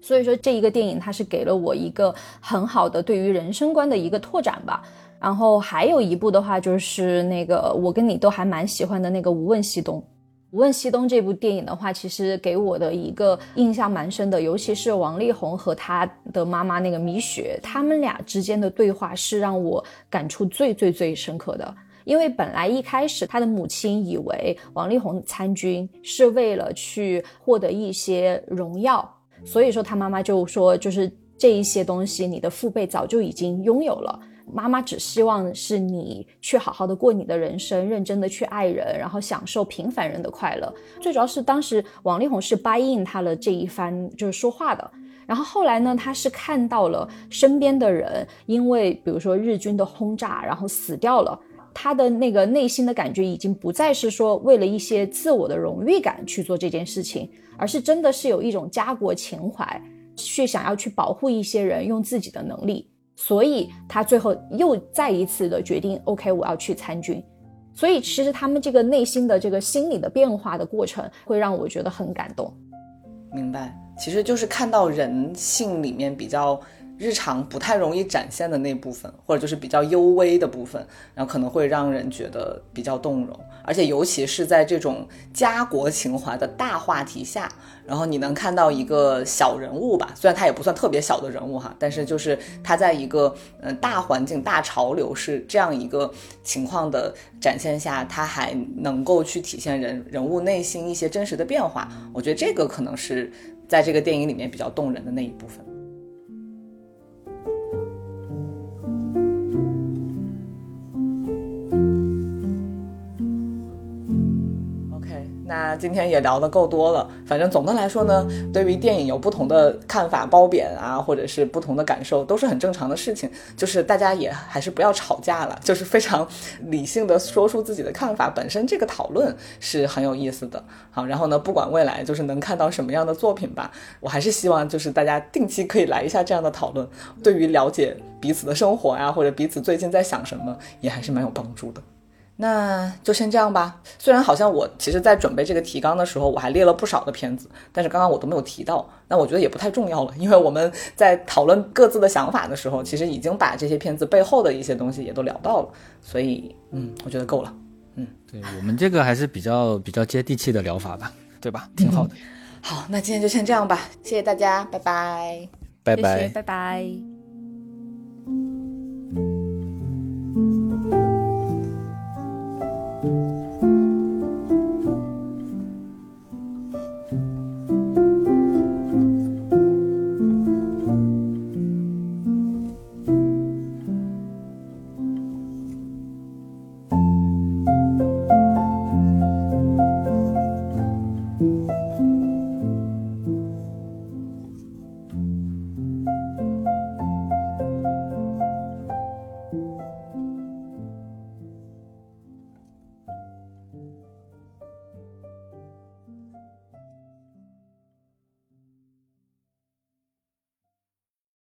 所以说这一个电影它是给了我一个很好的对于人生观的一个拓展吧。然后还有一部的话就是那个我跟你都还蛮喜欢的那个《无问西东》。《无问西东》这部电影的话，其实给我的一个印象蛮深的，尤其是王力宏和他的妈妈那个米雪，他们俩之间的对话是让我感触最最最深刻的。因为本来一开始他的母亲以为王力宏参军是为了去获得一些荣耀，所以说他妈妈就说就是。这一些东西，你的父辈早就已经拥有了。妈妈只希望是你去好好的过你的人生，认真的去爱人，然后享受平凡人的快乐。最主要是当时王力宏是 buy in 他的这一番就是说话的。然后后来呢，他是看到了身边的人因为比如说日军的轰炸，然后死掉了，他的那个内心的感觉已经不再是说为了一些自我的荣誉感去做这件事情，而是真的是有一种家国情怀，去想要去保护一些人，用自己的能力。所以他最后又再一次的决定，OK，我要去参军。所以其实他们这个内心的这个心理的变化的过程，会让我觉得很感动。明白，其实就是看到人性里面比较。日常不太容易展现的那部分，或者就是比较幽微的部分，然后可能会让人觉得比较动容，而且尤其是在这种家国情怀的大话题下，然后你能看到一个小人物吧，虽然他也不算特别小的人物哈，但是就是他在一个嗯大环境、大潮流是这样一个情况的展现下，他还能够去体现人人物内心一些真实的变化，我觉得这个可能是在这个电影里面比较动人的那一部分。那今天也聊得够多了，反正总的来说呢，对于电影有不同的看法、褒贬啊，或者是不同的感受，都是很正常的事情。就是大家也还是不要吵架了，就是非常理性的说出自己的看法，本身这个讨论是很有意思的。好，然后呢，不管未来就是能看到什么样的作品吧，我还是希望就是大家定期可以来一下这样的讨论，对于了解彼此的生活呀，或者彼此最近在想什么，也还是蛮有帮助的。那就先这样吧。虽然好像我其实，在准备这个提纲的时候，我还列了不少的片子，但是刚刚我都没有提到。那我觉得也不太重要了，因为我们在讨论各自的想法的时候，其实已经把这些片子背后的一些东西也都聊到了。所以，嗯，我觉得够了。嗯，对我们这个还是比较比较接地气的疗法吧，对吧？挺好的。好，那今天就先这样吧。谢谢大家，拜拜，拜拜，拜拜。